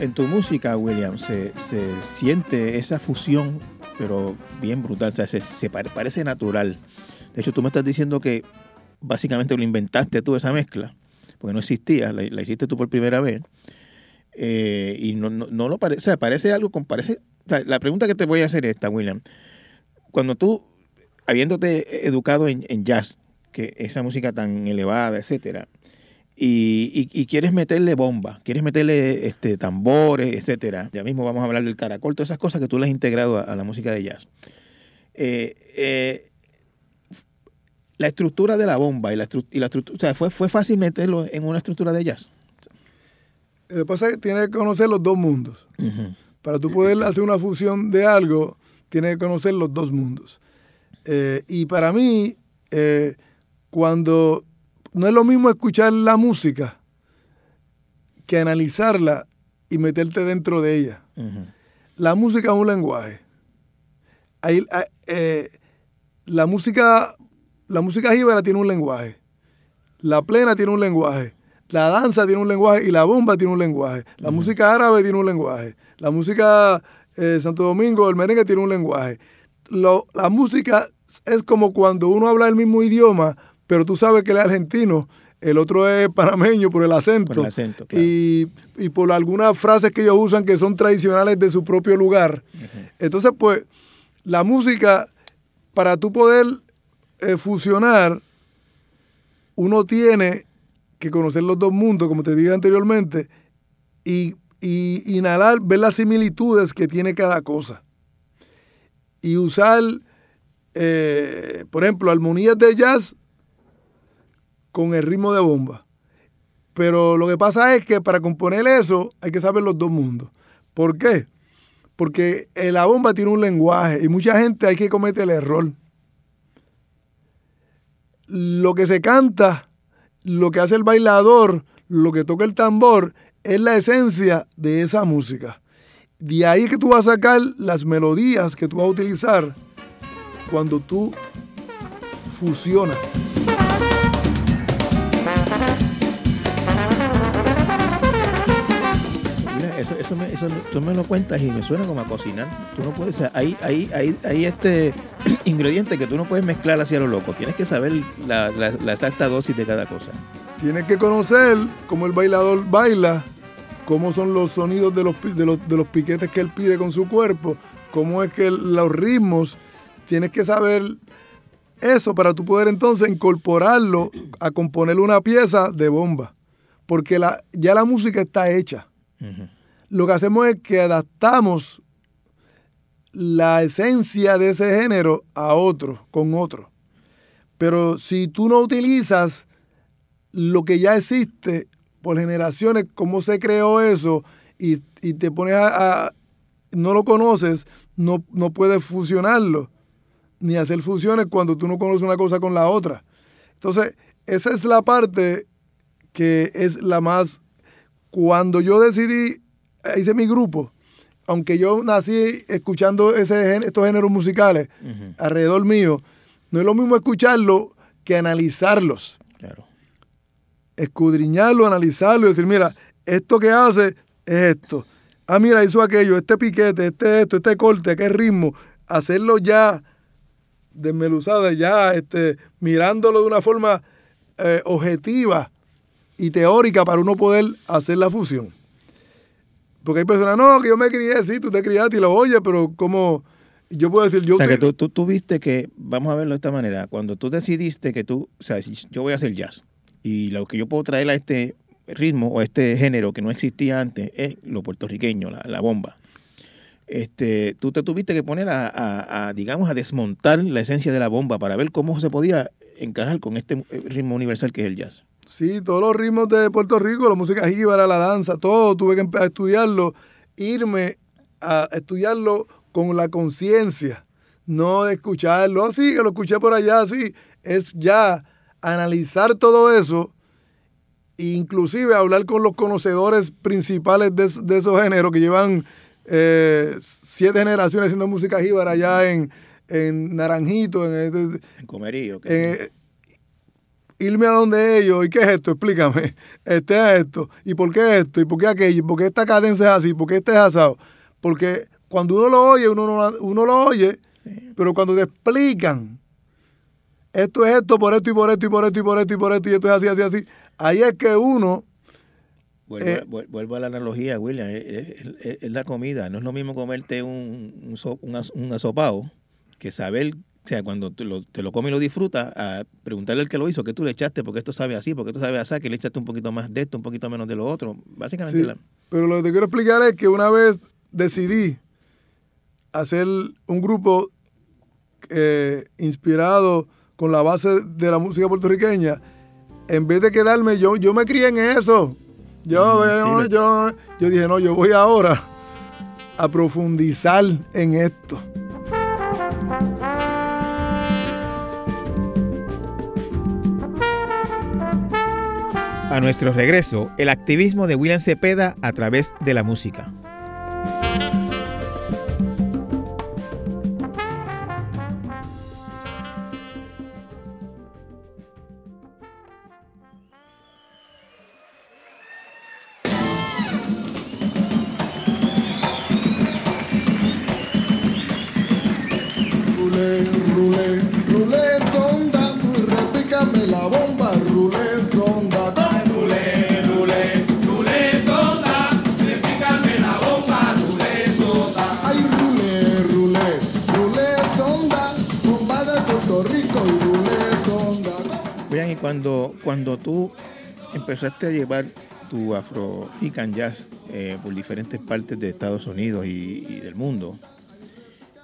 [SPEAKER 1] En, tu, música, William, se, se siente esa fusión, pero bien brutal. O sea, se, se pare- parece natural. De hecho, tú me estás diciendo que básicamente lo inventaste tú esa mezcla, porque no existía, la, hiciste tú por primera vez. Eh, y no, no, no lo parece, o sea, parece algo con parece. la pregunta que te voy a hacer es esta, William. Cuando tú, habiéndote educado en, en jazz, que esa música tan elevada, etcétera, y, y- y quieres meterle bomba, quieres meterle este, tambores, etcétera. Ya mismo vamos a hablar del caracol, todas esas cosas que tú le has integrado a, a la música de jazz. Eh, eh, la estructura de la bomba y la, y la estructura, o sea, fue, fue fácil meterlo en una estructura de jazz.
[SPEAKER 3] Lo que pasa es que tienes que conocer los dos mundos. Para tú poder hacer una fusión de algo, tienes que conocer los dos mundos. Eh, y para mí, cuando no es lo mismo escuchar la música que analizarla y meterte dentro de ella. La música es un lenguaje. Ahí, eh, la música, la música jíbara tiene un lenguaje. La plena tiene un lenguaje. La danza tiene un lenguaje y la bomba tiene un lenguaje. La música árabe tiene un lenguaje. La música eh, Santo Domingo, el merengue tiene un lenguaje. Lo- la música es como cuando uno habla el mismo idioma, pero tú sabes que él es argentino, el otro es panameño por el acento.
[SPEAKER 1] Por el acento, claro.
[SPEAKER 3] y, y por algunas frases que ellos usan que son tradicionales de su propio lugar. Entonces, pues, la música, para tú poder eh, fusionar, uno tiene que conocer los dos mundos, como te dije anteriormente, y, y inhalar, ver las similitudes que tiene cada cosa. Y usar, eh, por ejemplo, armonías de jazz con el ritmo de bomba. Pero lo que pasa es que para componer eso hay que saber los dos mundos. ¿Por qué? Porque eh, la bomba tiene un lenguaje y mucha gente hay que cometer el error. Lo que se canta, lo que hace el bailador, lo que toca el tambor, es la esencia de esa música. De ahí que tú vas a sacar las melodías que tú vas a utilizar cuando tú fusionas.
[SPEAKER 1] Eso, eso, me, eso tú me lo cuentas y me suena como a cocinar. Tú no puedes, o sea, hay, hay, hay, hay este ingrediente que tú no puedes mezclar hacia lo loco. Tienes que saber la, la- la exacta dosis de cada cosa.
[SPEAKER 3] Tienes que conocer cómo el bailador baila, cómo son los sonidos de los, de los, de los piquetes que él pide con su cuerpo, cómo es que los ritmos. Tienes que saber eso para tú poder entonces incorporarlo a componer una pieza de bomba. Porque la, ya la música está hecha. Lo que hacemos es que adaptamos la esencia de ese género a otro, con otro. Pero si tú no utilizas lo que ya existe por generaciones, cómo se creó eso, y, te pones a, no lo conoces, no, no puedes fusionarlo, ni hacer fusiones cuando tú no conoces una cosa con la otra. Entonces, esa es la parte que es la más... Cuando yo decidí, hice mi grupo, aunque yo nací escuchando ese, estos géneros musicales alrededor mío, no es lo mismo escucharlo que analizarlos. Claro. Escudriñarlo, analizarlo y decir, mira, esto que hace es esto. Ah, mira, hizo aquello, este piquete, este esto, este corte, qué ritmo. Hacerlo ya desmeluzado, ya este, mirándolo de una forma eh, objetiva y teórica para uno poder hacer la fusión. Porque hay personas, no, que yo me crié, sí, tú te criaste y lo oyes, pero como yo puedo decir, yo...
[SPEAKER 1] O sea, que tú, tú, viste que, vamos a verlo de esta manera, cuando tú decidiste que tú, o sea, yo voy a hacer jazz y lo que yo puedo traer a este ritmo o este género que no existía antes es lo puertorriqueño, la, bomba. Este, tú te tuviste que poner a, a, digamos, a desmontar la esencia de la bomba para ver cómo se podía encajar con este ritmo universal que es el jazz.
[SPEAKER 3] Sí, todos los ritmos de Puerto Rico, la música jíbara, la danza, todo, tuve que empezar a estudiarlo, irme a estudiarlo con la conciencia, no de escucharlo así, que lo escuché por allá, así, es ya analizar todo eso, inclusive hablar con los conocedores principales de, esos géneros que llevan eh, siete generaciones haciendo música jíbara allá en, Naranjito, en,
[SPEAKER 1] en Comerío
[SPEAKER 3] irme a donde ellos, ¿y qué es esto? Explícame. Este es esto, ¿y por qué esto? ¿Y por qué aquello? ¿Y por qué esta cadencia es así? ¿Por qué este es asado? Porque cuando uno lo oye, uno, no, uno lo oye, pero cuando te explican, esto es esto, por esto y por esto y por esto y por esto y por esto y esto es así, así, así, ahí es que uno...
[SPEAKER 1] Vuelvo, eh, vuelvo a la analogía, William, es, la comida, no es lo mismo comerte un, un, un asopado que saber o sea, cuando te lo, te lo comes y lo disfrutas, a preguntarle al que lo hizo, ¿qué tú le echaste? ¿Por qué esto sabe así? ¿Por qué esto sabe así? ¿Que le echaste un poquito más de esto, un poquito menos de lo otro? Básicamente.
[SPEAKER 3] Pero lo que te quiero explicar es que una vez decidí hacer un grupo eh, inspirado con la base de la música puertorriqueña, en vez de quedarme, yo, yo me crié en eso. Yo, yo, yo, yo dije, no, yo voy ahora a profundizar en esto.
[SPEAKER 1] A nuestro regreso, el activismo de William Cepeda a través de la música. Empezaste a llevar tu Afro Rican Jazz eh, por diferentes partes de Estados Unidos y, del mundo,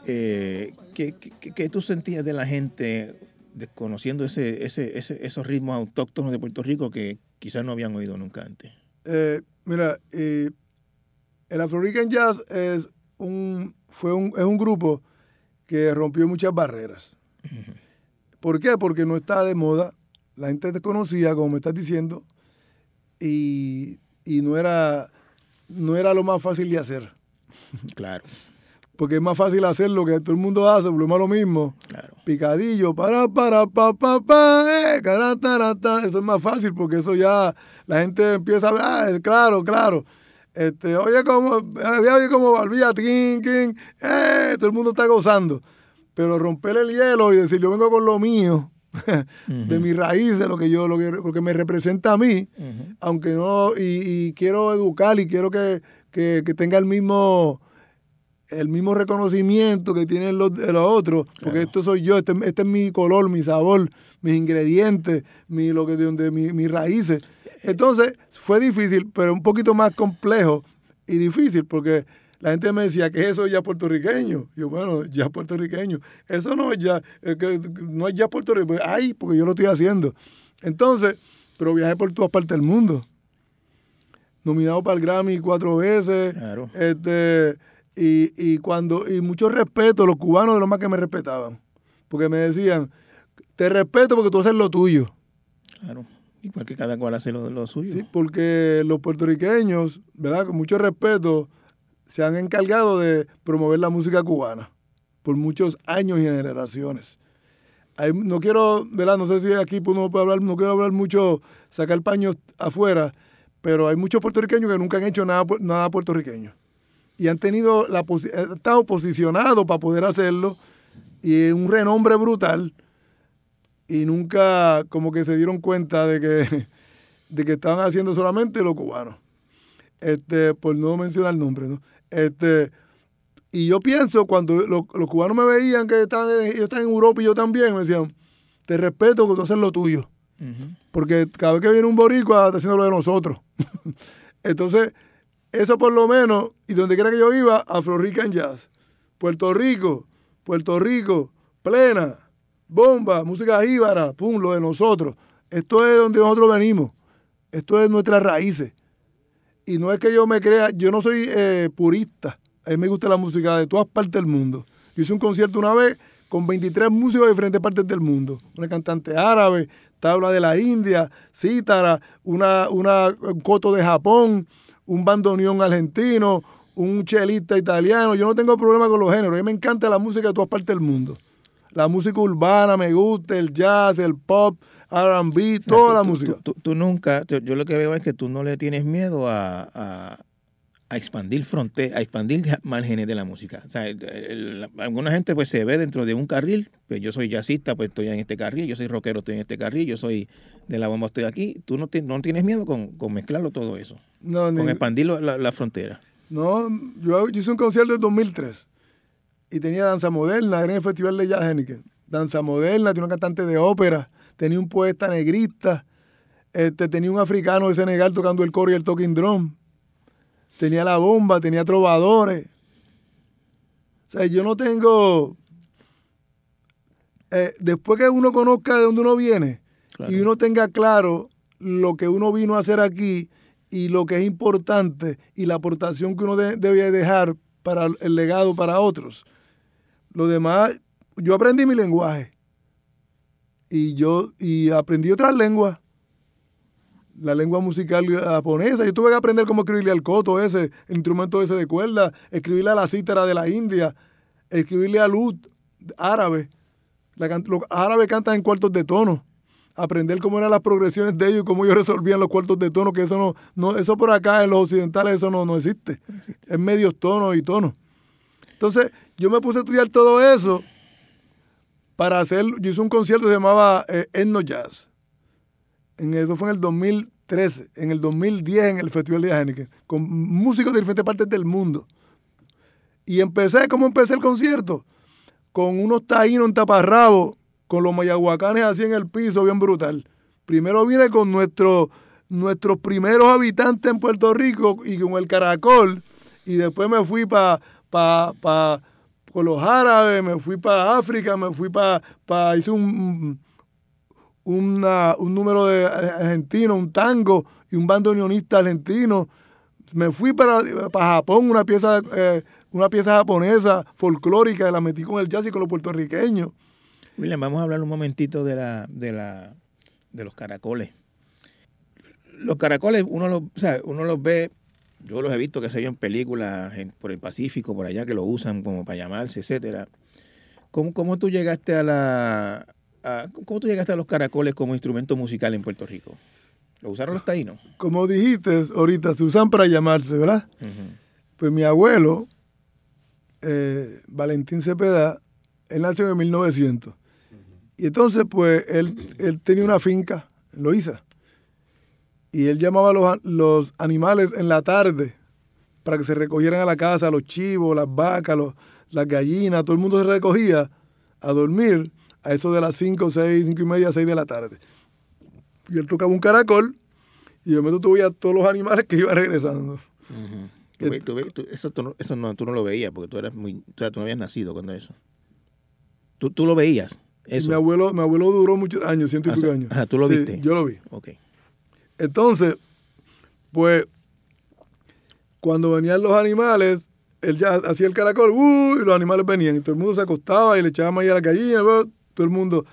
[SPEAKER 1] eh, ¿qué, tú sentías de la gente desconociendo ese, ese, esos ritmos autóctonos de Puerto Rico que quizás no habían oído nunca antes?
[SPEAKER 3] Eh, mira, el Afro Rican Jazz es un, fue un, es un grupo que rompió muchas barreras. ¿Por qué? Porque no está de moda la gente te conocía, como me estás diciendo, y, no, era, no era lo más fácil de hacer.
[SPEAKER 1] Claro.
[SPEAKER 3] Porque es más fácil hacer lo que todo el mundo hace, pero es lo mismo.
[SPEAKER 1] Claro.
[SPEAKER 3] Picadillo, para, para, pa, pa, pa, eh, Eso es más fácil porque eso ya la gente empieza a ver, ah, claro, claro. Este, oye, como, oye, como barbilla, king, king, eh, todo el mundo está gozando. Pero romper el hielo y decir, yo vengo con lo mío, de mi raíz, de lo que yo, lo que, me representa a mí, aunque no, y, quiero educar y quiero que, tenga el mismo, el mismo reconocimiento que tienen los, los otros, porque esto soy yo, este, este, es mi color, mi sabor, mis ingredientes, mi, lo que, de donde, mi, mis raíces. Entonces fue difícil, pero un poquito más complejo y difícil, porque la gente me decía que eso es ya puertorriqueño. Yo, bueno, ya puertorriqueño. Eso no es ya, que no es ya puertorriqueño. Ay, porque yo lo estoy haciendo. Entonces, pero viajé por todas partes del mundo. Nominado para el Grammy cuatro veces.
[SPEAKER 1] Claro.
[SPEAKER 3] Este, y, y, cuando, y mucho respeto, los cubanos de los más que me respetaban. Porque me decían, te respeto porque tú haces lo tuyo.
[SPEAKER 1] Claro. Igual que cada cual hace lo, lo suyo.
[SPEAKER 3] Sí, porque los puertorriqueños, ¿verdad? Con mucho respeto, se han encargado de promover la música cubana por muchos años y generaciones. No quiero, ¿verdad? No sé si aquí uno puede hablar, no quiero hablar mucho, sacar paños afuera, pero hay muchos puertorriqueños que nunca han hecho nada, nada puertorriqueño. Y han tenido la han estado posicionados para poder hacerlo y un renombre brutal y nunca como que se dieron cuenta de que, de que estaban haciendo solamente lo cubano. Este, por no mencionar el nombre, ¿no? Este, y yo pienso, cuando los, cubanos me veían que estaban, ellos están en Europa y yo también, me decían, te respeto que tú haces lo tuyo. Porque cada vez que viene un boricua está haciendo lo de nosotros. Entonces, eso por lo menos, y donde quiera que yo iba, Afro Rican Jazz. Puerto Rico, Puerto Rico, plena, bomba, música jíbara, pum, lo de nosotros. Esto es donde nosotros venimos. Esto es nuestras raíces. Y no es que yo me crea, yo no soy eh, purista. A mí me gusta la música de todas partes del mundo. Yo hice un concierto una vez con 23 músicos de diferentes partes del mundo. Una cantante árabe, tabla de la India, cítara, una, una, un coto de Japón, un bandoneón argentino, un chelista italiano. Yo no tengo problema con los géneros. A mí me encanta la música de todas partes del mundo. La música urbana me gusta, el jazz, el pop, RB, toda la música.
[SPEAKER 1] Tú, nunca, yo lo que veo es que tú no le tienes miedo a, a, expandir fronteras, a expandir márgenes de la música. O sea, alguna gente pues se ve dentro de un carril, pues yo soy jazzista, pues estoy en este carril, yo soy rockero, estoy en este carril, yo soy de la bomba, estoy aquí. Tú no, no tienes miedo con, con, mezclarlo todo eso,
[SPEAKER 3] no,
[SPEAKER 1] con expandir la, la, frontera.
[SPEAKER 3] No, yo, hice un concierto en 2003 y tenía danza moderna, era en el Festival de Jazz Henneken. Danza moderna, tenía un cantante de ópera, tenía un poeta negrista, este, tenía un africano de Senegal tocando el coro y el talking drum, tenía la bomba, tenía trovadores. O sea, yo no tengo... Eh, después que uno conozca de dónde uno viene y uno tenga claro lo que uno vino a hacer aquí y lo que es importante y la aportación que uno debe dejar para el legado para otros. Lo demás, yo aprendí mi lenguaje y yo y aprendí otras lenguas. La lengua musical japonesa. Yo tuve que aprender cómo escribirle al coto ese, el instrumento ese de cuerda, escribirle a la cítara de la India, escribirle al ud árabe. los árabes cantan en cuartos de tono. Aprender cómo eran las progresiones de ellos y cómo ellos resolvían los cuartos de tono, que eso no, no eso por acá en los occidentales eso no, no existe. Es medios tonos y tonos. Entonces, yo me puse a estudiar todo eso para hacer, yo hice un concierto que se llamaba eh, Etno Jazz. Eso fue en el 2013, en el 2010 en el Festival de Heineken, con músicos de diferentes partes del mundo. Y empecé, ¿cómo empecé el concierto? Con unos taínos en taparrabo, con los mayahuacanes así en el piso, bien brutal. Primero vine con nuestro, nuestros primeros habitantes en Puerto Rico y con el caracol, y después me fui para pa, pa, con los árabes, me fui para África, me fui para, pa, hice un, una, un número de argentinos, un tango y un bandoneonista argentino. Me fui para, para Japón, una pieza, eh, una pieza japonesa folclórica, la metí con el jazz y con los puertorriqueños.
[SPEAKER 1] William, vamos a hablar un momentito de la, de la, de los caracoles. Los caracoles, uno los, o uno los ve yo los he visto, que se en películas por el Pacífico, por allá, que lo usan como para llamarse, etcétera. ¿Cómo, cómo tú llegaste a la... ¿Cómo tú llegaste a los caracoles como instrumento musical en Puerto Rico? ¿Lo usaron los taínos?
[SPEAKER 3] Como dijiste ahorita, se usan para llamarse, ¿verdad? Pues mi abuelo, eh, Valentín Cepeda, él nació en 1900. Y entonces, pues, él, él tenía una finca en Loíza y él llamaba a los, los animales en la tarde para que se recogieran a la casa los chivos, las vacas, los- las gallinas, todo el mundo se recogía a dormir a eso de las 5, 6, 5 y media, 6 de la tarde. Y él tocaba un caracol y de momento tú veías todos los animales que iban regresando.
[SPEAKER 1] Tú ve- tú ve- tú- eso tú no, eso no, tú no lo veías porque tú eras muy, o sea, tú no habías nacido cuando eso. Tú, tú lo veías. Eso.
[SPEAKER 3] Mi abuelo, mi abuelo duró muchos años, ciento y pico años.
[SPEAKER 1] Ajá, ¿tú lo
[SPEAKER 3] Sí,
[SPEAKER 1] viste?
[SPEAKER 3] Yo lo vi.
[SPEAKER 1] Ok.
[SPEAKER 3] Entonces, pues, cuando venían los animales, él ya hacía el caracol, ¡uh! y los animales venían, y todo el mundo se acostaba y le echaba maíz a la gallina, ¡uh! todo el mundo.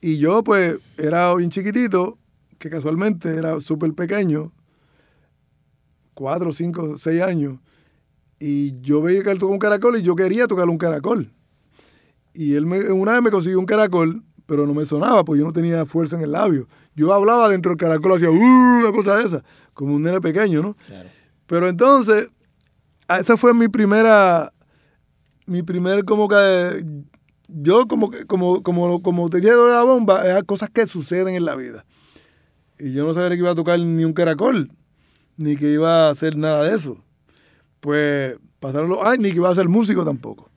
[SPEAKER 3] Y yo, pues, era bien chiquitito, que casualmente era súper pequeño, cuatro, cinco, seis años, y yo veía que él tocaba un caracol y yo quería tocar un caracol. Y él me, una vez me consiguió un caracol, pero no me sonaba, porque yo no tenía fuerza en el labio. Yo hablaba dentro del caracol, hacía "Uh", una cosa de esa, como un nene pequeño, ¿no?
[SPEAKER 1] Claro.
[SPEAKER 3] Pero entonces, ah, esa fue mi primera, mi primer como que, yo como que, como, como, como te dije de la bomba, es cosas que suceden en la vida. Y yo no sabía que iba a tocar ni un caracol, ni que iba a hacer nada de eso. Pues pasaron los años, ni que iba a ser músico tampoco.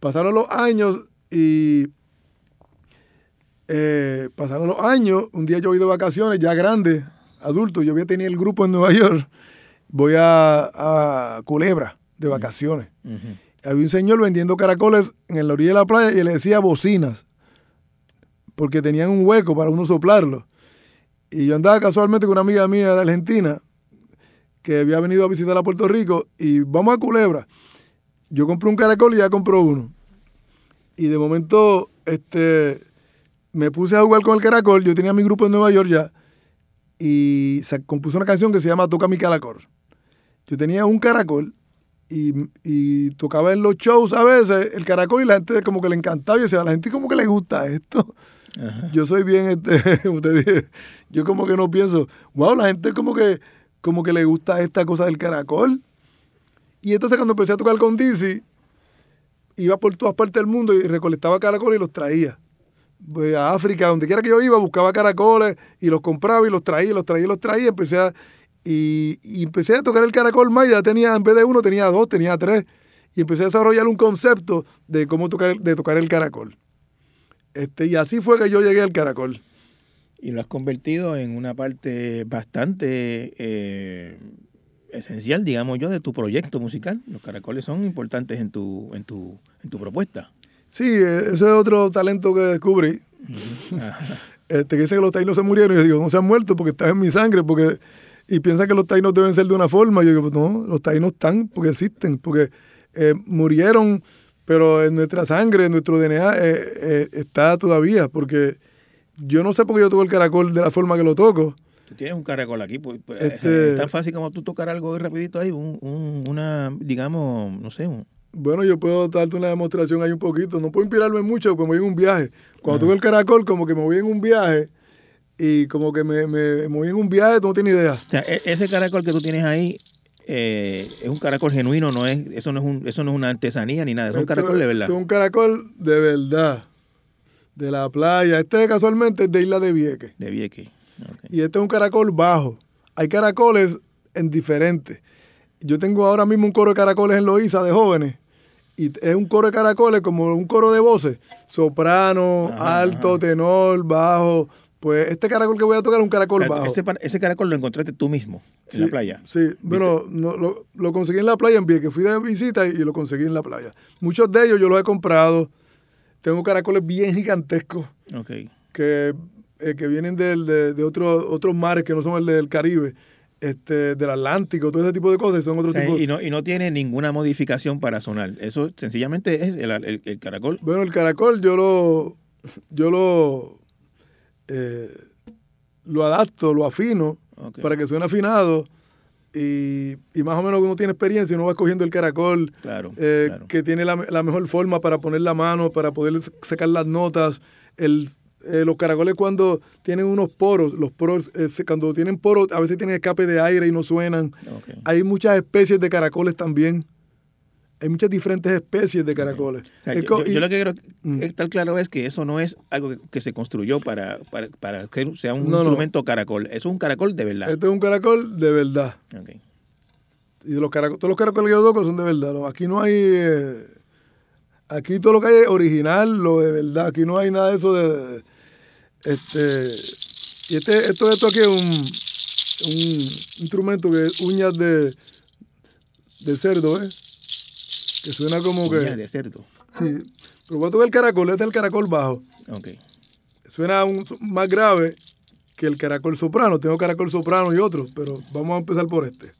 [SPEAKER 3] Pasaron los años y eh, pasaron los años, un día yo ido de vacaciones, ya grande, adulto, yo había tenido el grupo en Nueva York, voy a, a Culebra de vacaciones. Había un señor vendiendo caracoles en la orilla de la playa y le decía bocinas, porque tenían un hueco para uno soplarlo. Y yo andaba casualmente con una amiga mía de Argentina, que había venido a visitar a Puerto Rico, y vamos a Culebra. Yo compré un caracol y ya compró uno. Y de momento, este, me puse a jugar con el caracol. Yo tenía mi grupo en Nueva York ya. Y se compuso una canción que se llama Toca mi caracol. Yo tenía un caracol y, y tocaba en los shows a veces el caracol y la gente como que le encantaba. Y decía, a la gente como que le gusta esto.
[SPEAKER 1] Ajá.
[SPEAKER 3] Yo soy bien, este, como te dije, yo como que no pienso, wow, la gente como que, como que le gusta esta cosa del caracol. Y entonces cuando empecé a tocar con Dizzy, iba por todas partes del mundo y recolectaba caracoles y los traía. Pues, a África, donde quiera que yo iba, buscaba caracoles y los compraba y los traía, los traía, los traía. Empecé a, y, y empecé a tocar el caracol más, ya tenía, en vez de uno, tenía dos, tenía tres. Y empecé a desarrollar un concepto de cómo tocar, de tocar el caracol. Este, y así fue que yo llegué al caracol.
[SPEAKER 1] Y lo has convertido en una parte bastante eh, esencial, digamos yo, de tu proyecto musical. Los caracoles son importantes en tu, en tu, en tu propuesta.
[SPEAKER 3] Sí, eh, ese es otro talento que descubrí. Este, que dice que los taínos se murieron. Y yo digo, no se han muerto porque están en mi sangre. porque Y piensa que los taínos deben ser de una forma. Y yo digo, no, los taínos están porque existen. Porque eh, murieron, pero en nuestra sangre, en nuestro DNA, eh, eh, está todavía. Porque yo no sé por qué yo toco el caracol de la forma que lo toco.
[SPEAKER 1] Tú tienes un caracol aquí, pues, pues,
[SPEAKER 3] Este-
[SPEAKER 1] es tan fácil como tú tocar algo rapidito ahí, un, un- una, digamos, no sé, un-
[SPEAKER 3] Bueno, yo puedo darte una demostración ahí un poquito. No puedo inspirarme mucho porque me voy en un viaje. Cuando toco el caracol, como que me voy en un viaje y como que me, me, me voy en un viaje, tú no tienes idea.
[SPEAKER 1] O sea, e- ese caracol que tú tienes ahí eh, es un caracol genuino, no es, eso no es un, eso no es una artesanía ni nada, es un
[SPEAKER 3] Esto-
[SPEAKER 1] caracol de verdad.
[SPEAKER 3] esto es un caracol de verdad. De la playa. Este casualmente es de Isla de Vieques.
[SPEAKER 1] De Vieques.
[SPEAKER 3] Y este es un caracol bajo. Hay caracoles en diferentes. Yo tengo ahora mismo un coro de caracoles en Loíza de jóvenes. Y es un coro de caracoles como un coro de voces. Soprano,
[SPEAKER 1] Ajá,
[SPEAKER 3] alto,
[SPEAKER 1] ajá.
[SPEAKER 3] tenor, bajo. Pues este caracol que voy a tocar es un caracol
[SPEAKER 1] O sea,
[SPEAKER 3] bajo.
[SPEAKER 1] ese, caracol lo encontraste tú mismo en la playa.
[SPEAKER 3] Sí, bueno, no, lo, lo conseguí en la playa en Vieques. Fui de visita y, y lo conseguí en la playa. Muchos de ellos yo los he comprado. Tengo caracoles bien gigantescos que, eh, que vienen del- de, de otros otros mares que no son el del Caribe, este, del Atlántico, todo ese tipo de cosas. Son
[SPEAKER 1] O
[SPEAKER 3] otros tipos.
[SPEAKER 1] y, no, y no tiene ninguna modificación para sonar. Eso sencillamente es el, el- el caracol.
[SPEAKER 3] Bueno, el caracol yo lo, yo lo, eh, lo adapto, lo afino para que suene afinado. Y, y más o menos uno tiene experiencia, uno va escogiendo el caracol,
[SPEAKER 1] Claro,
[SPEAKER 3] eh,
[SPEAKER 1] claro.
[SPEAKER 3] que tiene la, la mejor forma para poner la mano, para poder sacar las notas. El, eh, los caracoles cuando tienen unos poros, los poros, eh, cuando tienen poros, a veces tienen escape de aire y no suenan. Hay muchas especies de caracoles también. Hay muchas diferentes especies de caracoles.
[SPEAKER 1] O sea,
[SPEAKER 3] Es
[SPEAKER 1] yo, lo que quiero
[SPEAKER 3] Mm.
[SPEAKER 1] estar claro es que eso no es algo que, que se construyó para, para, para que sea un
[SPEAKER 3] No, no.
[SPEAKER 1] instrumento caracol. Eso es un caracol de verdad.
[SPEAKER 3] Este es un caracol de verdad. Y los caracoles, todos los caracoles que yo toco son de verdad. ¿no? Aquí no hay. eh, aquí todo lo que hay es original, lo de verdad. Aquí no hay nada de eso de. Este. Y este, esto, esto aquí es un, un instrumento que es uñas de, de cerdo, ¿eh? Que suena como que.
[SPEAKER 1] Uñas de cerdo.
[SPEAKER 3] Sí. Pero voy a tocar el caracol, este es el caracol bajo.
[SPEAKER 1] Ok.
[SPEAKER 3] Suena un- más grave que el caracol soprano. Tengo caracol soprano y otros, pero vamos a empezar por este.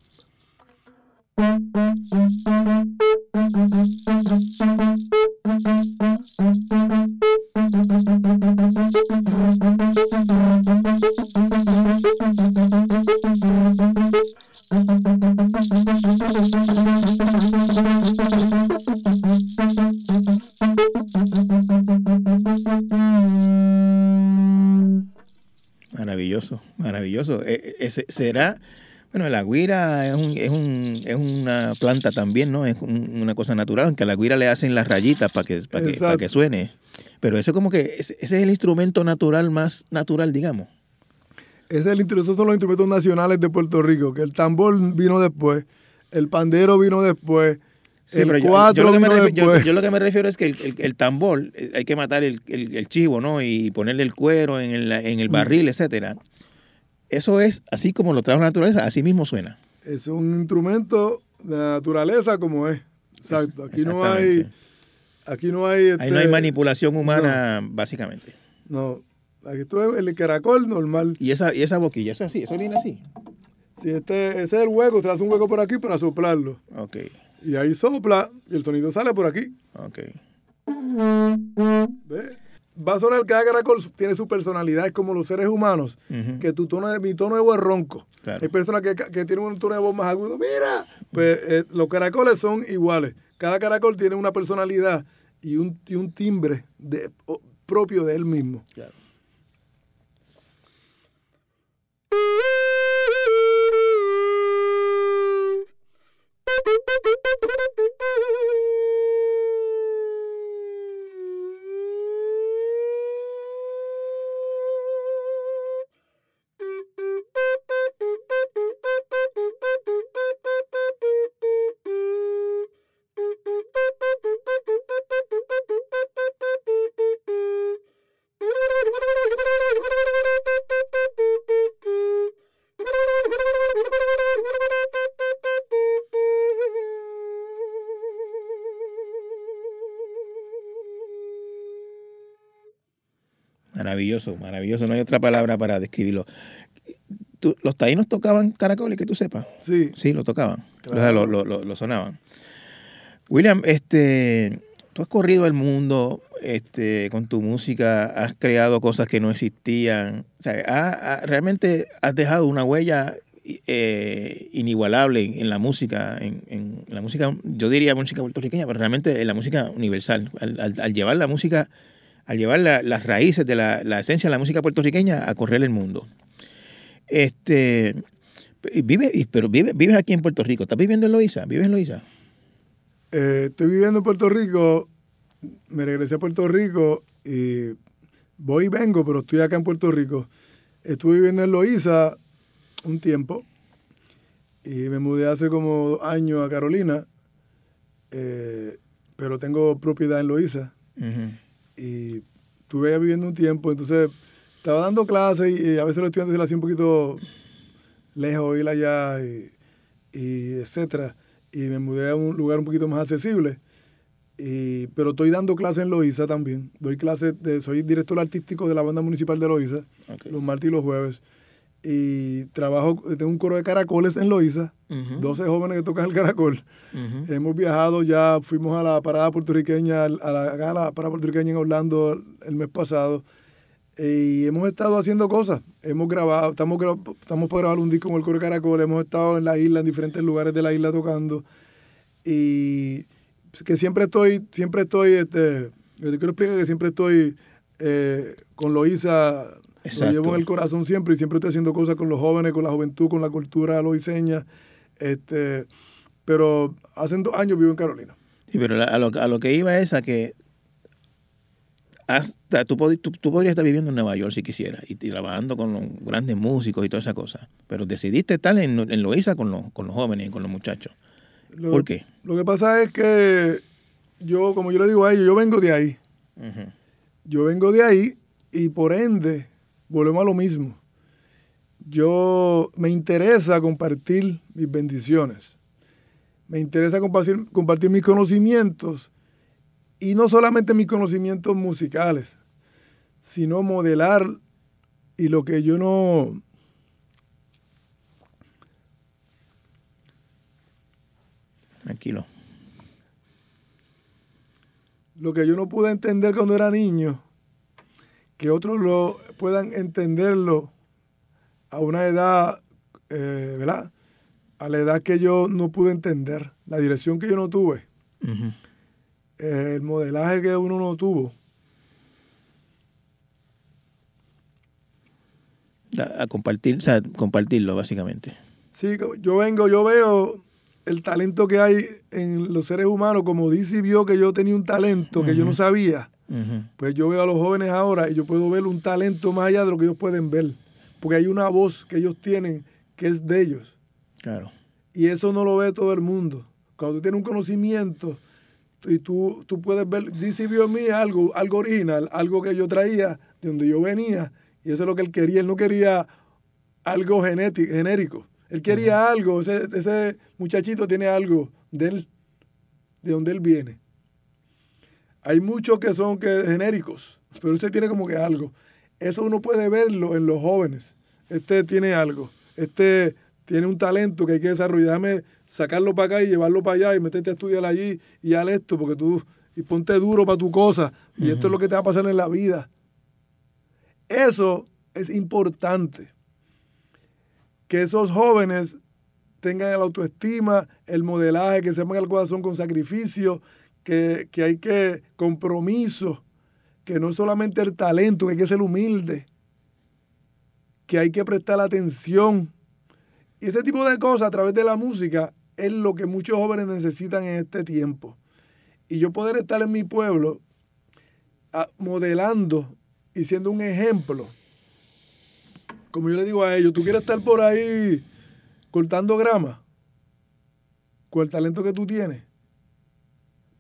[SPEAKER 1] Será, bueno, la guira es, un, es, un, es una planta también, ¿no? Es un- una cosa natural, aunque a la guira le hacen las rayitas para que, para que, para que suene. Pero eso como que, ese, es el instrumento natural más natural, digamos.
[SPEAKER 3] Ese es el, esos son los instrumentos nacionales de Puerto Rico, que el tambor vino después, el pandero vino después,
[SPEAKER 1] Sí,
[SPEAKER 3] el
[SPEAKER 1] yo- yo,
[SPEAKER 3] cuatro
[SPEAKER 1] lo refiero, yo- lo que me refiero es que el, el- el tambor, eh, hay que matar el, el- chivo, ¿no? Y ponerle el cuero en el, en
[SPEAKER 3] Mm.
[SPEAKER 1] el barril, etcétera. Eso es así como lo trae la naturaleza, así mismo suena.
[SPEAKER 3] Es un instrumento de la naturaleza como es. Exacto. Aquí no hay. Aquí no hay.
[SPEAKER 1] Ahí no hay
[SPEAKER 3] este,
[SPEAKER 1] manipulación humana, básicamente.
[SPEAKER 3] No. Aquí tú ves el caracol normal.
[SPEAKER 1] Y esa, y esa boquilla, eso es así, eso viene así.
[SPEAKER 3] Si este, ese es el hueco, se hace un hueco por aquí para soplarlo.
[SPEAKER 1] Ok,
[SPEAKER 3] Y ahí sopla y el sonido sale por aquí.
[SPEAKER 1] ok.
[SPEAKER 3] ¿Ves? Va a sonar, cada caracol tiene su personalidad, es como los seres humanos, que tu tono mi tono de voz es ronco.
[SPEAKER 1] Claro.
[SPEAKER 3] Hay personas que, que tienen un tono de voz más agudo. Mira, pues eh, los caracoles son iguales. Cada caracol tiene una personalidad y un, y un timbre de, o- propio de él mismo.
[SPEAKER 1] Claro. Maravilloso, maravilloso. No hay otra palabra para describirlo. Tú- ¿Los taínos tocaban caracoles, que tú sepas?
[SPEAKER 3] Sí,
[SPEAKER 1] Sí, lo tocaban.
[SPEAKER 3] Claro.
[SPEAKER 1] O sea, lo, lo- lo- lo sonaban. William, este, tú has corrido el mundo este, con tu música, has creado cosas que no existían. O sea, realmente has dejado una huella eh, inigualable en, en la música, en, en la música, yo diría música puertorriqueña, pero realmente en la música universal. Al, al- al llevar la música, al llevar la- las raíces de la, la esencia de la música puertorriqueña a correr el mundo. Este, vive, pero vive, vives aquí en Puerto Rico. ¿Estás viviendo en Loíza? ¿Vives en Loíza?
[SPEAKER 3] eh, estoy viviendo en Puerto Rico, me regresé a Puerto Rico y voy y vengo, pero estoy acá en Puerto Rico. Estuve viviendo en Loíza un tiempo y me mudé hace como dos años a Carolina, eh, pero tengo propiedad en Loíza. Y estuve allá viviendo un tiempo, entonces estaba dando clases y, y a veces los estudiantes se le hacía un poquito lejos ir allá y, y etcétera. Y me mudé a un lugar un poquito más accesible. Y, pero estoy dando clases en Loíza también. Doy clases, soy director artístico de la banda municipal de Loíza,
[SPEAKER 1] Ok.
[SPEAKER 3] los martes y los jueves. Y trabajo, tengo un coro de caracoles en Loíza,
[SPEAKER 1] Ujú.
[SPEAKER 3] 12 jóvenes que tocan el caracol. Hemos viajado, ya fuimos a la parada puertorriqueña, a la, acá a la parada puertorriqueña en Orlando el mes pasado. Y hemos estado haciendo cosas. Hemos grabado, estamos, estamos por grabar un disco con el Coro Caracol. Hemos estado en la isla, en diferentes lugares de la isla tocando. Y que siempre estoy, siempre estoy, este, yo te quiero explicar que siempre estoy eh, con Loíza, lo
[SPEAKER 1] Exacto.
[SPEAKER 3] llevo en el corazón siempre y siempre estoy haciendo cosas con los jóvenes, con la juventud, con la cultura loiseña. Este, pero hace dos años vivo en Carolina.
[SPEAKER 1] Sí, pero a lo, a lo que iba es a que hasta tú, tú, tú podrías estar viviendo en Nueva York si quisieras y, y trabajando con los grandes músicos y toda esa cosa. Pero decidiste estar en, en Loíza con los, con los jóvenes y con los muchachos.
[SPEAKER 3] Lo-
[SPEAKER 1] ¿Por qué?
[SPEAKER 3] Lo que pasa es que yo, como yo le digo a ellos, yo vengo de ahí. Yo vengo de ahí y por ende volvemos a lo mismo. Yo me interesa compartir mis bendiciones. Me interesa compartir, compartir mis conocimientos y no solamente mis conocimientos musicales, sino modelar y lo que yo no
[SPEAKER 1] Tranquilo.
[SPEAKER 3] lo que yo no pude entender cuando era niño, que otros lo puedan entenderlo a una edad, eh, ¿verdad? A la edad que yo no pude entender, la dirección que yo no tuve, eh, el modelaje que uno no tuvo.
[SPEAKER 1] A, a compartir, o sea, compartirlo, básicamente.
[SPEAKER 3] Sí, yo vengo, yo veo el talento que hay en los seres humanos, como Dizzy vio que yo tenía un talento que yo no sabía. Pues yo veo a los jóvenes ahora y yo puedo ver un talento más allá de lo que ellos pueden ver. Porque hay una voz que ellos tienen que es de ellos.
[SPEAKER 1] Claro.
[SPEAKER 3] Y eso no lo ve todo el mundo. Cuando tú tienes un conocimiento y tú, tú puedes ver, dice vio en mí algo, algo original, algo que yo traía de donde yo venía. Y eso es lo que él quería. Él no quería algo genéti- genérico. Él quería algo. Ese, ese muchachito tiene algo de él, de donde él viene. Hay muchos que son que, genéricos, pero ese tiene como que algo. Eso uno puede verlo en los jóvenes. Este tiene algo. Este tiene un talento que hay que desarrollar. Déjame sacarlo para acá y llevarlo para allá y meterte a estudiar allí y haz esto porque tú y ponte duro para tu cosa y esto es lo que te va a pasar en la vida. Eso es importante. Que esos jóvenes tengan la autoestima, el modelaje, que sepan el corazón con sacrificio, que, que hay que compromiso, que no es solamente el talento, que hay que ser humilde, que hay que prestar atención. Y ese tipo de cosas a través de la música es lo que muchos jóvenes necesitan en este tiempo. Y yo poder estar en mi pueblo modelando y siendo un ejemplo. Como yo le digo a ellos, tú quieres estar por ahí cortando grama con el talento que tú tienes.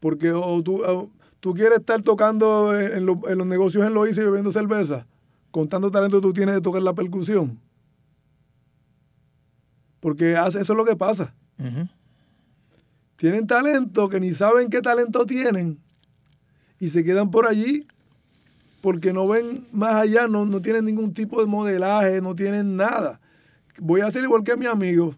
[SPEAKER 3] Porque o tú, o tú quieres estar tocando en, en lo- en los negocios en Loíza y bebiendo cerveza, con tanto talento tú tienes de tocar la percusión. Porque hace- eso es lo que pasa. Tienen talento que ni saben qué talento tienen y se quedan por allí porque no ven más allá, no, no tienen ningún tipo de modelaje, no tienen nada. Voy a hacer igual que mi amigo,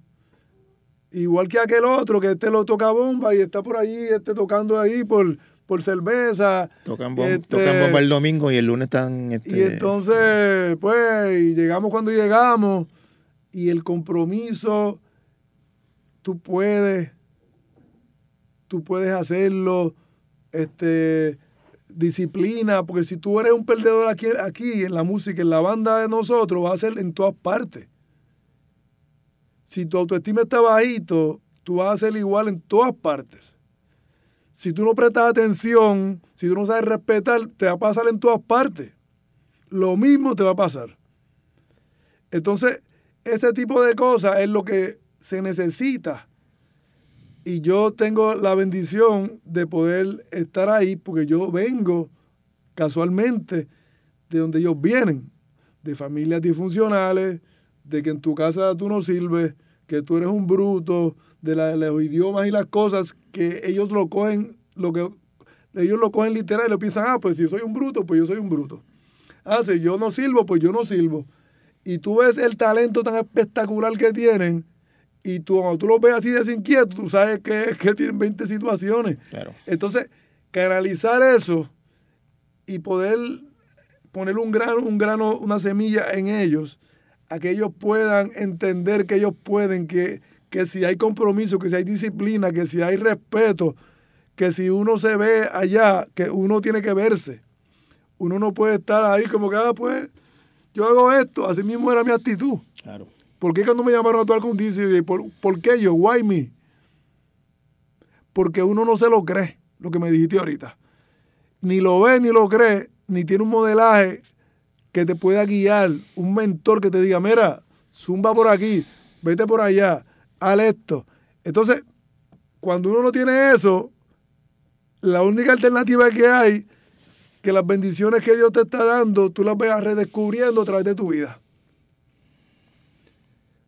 [SPEAKER 3] igual que aquel otro que este lo toca bomba y está por allí, este tocando ahí por, por cerveza.
[SPEAKER 1] Tocan,
[SPEAKER 3] Este,
[SPEAKER 1] tocan bomba el domingo y el lunes están... Este,
[SPEAKER 3] Y entonces, pues, y llegamos cuando llegamos y el compromiso, tú puedes, tú puedes hacerlo, este, disciplina, porque si tú eres un perdedor aquí, aquí en la música, en la banda de nosotros, va a ser en todas partes. Si tu autoestima está bajito, tú vas a ser igual en todas partes. Si tú no prestas atención, si tú no sabes respetar, te va a pasar en todas partes. Lo mismo te va a pasar. Entonces, ese tipo de cosas es lo que se necesita. Y yo tengo la bendición de poder estar ahí porque yo vengo casualmente de donde ellos vienen, de familias disfuncionales, de que en tu casa tú no sirves, que tú eres un bruto, de, la- de los idiomas y las cosas que ellos lo cogen, lo que ellos lo cogen literal y lo piensan, ah, pues si yo soy un bruto, pues yo soy un bruto. Ah, si yo no sirvo, pues yo no sirvo. Y tú ves el talento tan espectacular que tienen, y tú, cuando tú los ves así desinquietos, tú sabes que, que tienen 20 situaciones.
[SPEAKER 1] Claro.
[SPEAKER 3] Entonces, canalizar eso y poder poner un grano, un grano, una semilla en ellos, a que ellos puedan entender que ellos pueden, que, que si hay compromiso, que si hay disciplina, que si hay respeto, que si uno se ve allá, que uno tiene que verse. Uno no puede estar ahí como que, ah, pues, yo hago esto, así mismo era mi actitud.
[SPEAKER 1] Claro.
[SPEAKER 3] ¿Por qué cuando me llamaron a actuar con Disney? ¿Por, ¿Por qué yo? Why me? Porque uno no se lo cree, lo que me dijiste ahorita. Ni lo ve ni lo cree ni tiene un modelaje que te pueda guiar, un mentor que te diga, mira, zumba por aquí, vete por allá, haz esto. Entonces, cuando uno no tiene eso, la única alternativa que hay, que las bendiciones que Dios te está dando, tú las veas redescubriendo a través de tu vida.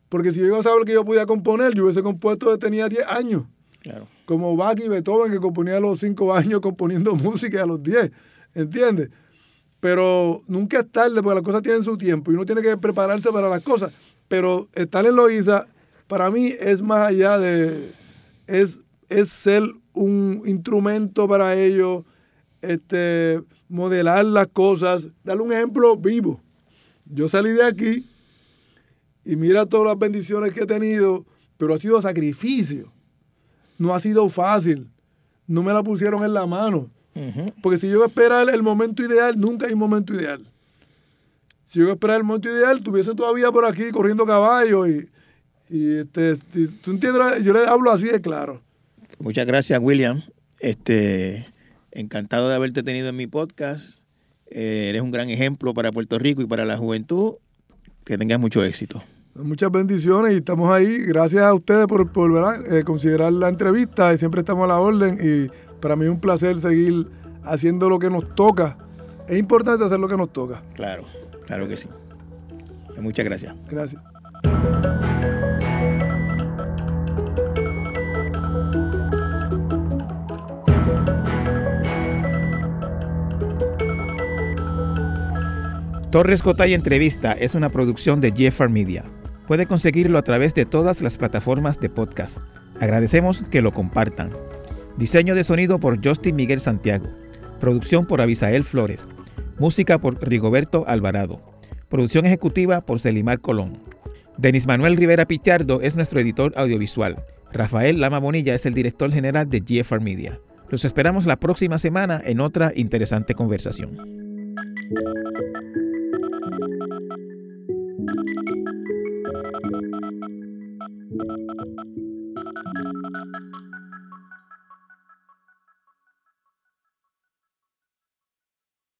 [SPEAKER 3] Porque si yo iba a saber que yo podía componer, yo hubiese compuesto desde tenía 10 años.
[SPEAKER 1] Claro.
[SPEAKER 3] Como Bach y Beethoven, que componía a los 5 años componiendo música a los 10. ¿Entiendes? Pero nunca es tarde, porque las cosas tienen su tiempo y uno tiene que prepararse para las cosas. Pero estar en Loiza, para mí, es más allá de. Es, es ser un instrumento para ellos, este, modelar las cosas, darle un ejemplo vivo. Yo salí de aquí y mira todas las bendiciones que he tenido, pero ha sido sacrificio. No ha sido fácil. No me la pusieron en la mano. Porque si yo esperar el momento ideal, nunca hay un momento ideal. Si yo esperar el momento ideal, tuviese todavía por aquí corriendo caballo y, este, tú entiendes, yo le hablo así de claro.
[SPEAKER 1] Muchas gracias, William. Este, encantado de haberte tenido en mi podcast. Eh, eres un gran ejemplo para Puerto Rico y para la juventud. Que tengas mucho éxito.
[SPEAKER 3] Muchas bendiciones y estamos ahí. Gracias a ustedes por, por eh, considerar la entrevista y siempre estamos a la orden y para mí es un placer seguir haciendo lo que nos toca. Es importante hacer lo que nos toca.
[SPEAKER 1] Claro, claro que sí. Muchas gracias.
[SPEAKER 3] Gracias.
[SPEAKER 1] Torres Cotay Entrevista es una producción de Jeffar Media. Puede conseguirlo a través de todas las plataformas de podcast. Agradecemos que lo compartan. Diseño de sonido por Justin Miguel Santiago. Producción por Abisael Flores. Música por Rigoberto Alvarado. Producción ejecutiva por Celimar Colón. Denis Manuel Rivera Pichardo es nuestro editor audiovisual. Rafael Lama Bonilla es el director general de GFR Media. Los esperamos la próxima semana en otra interesante conversación.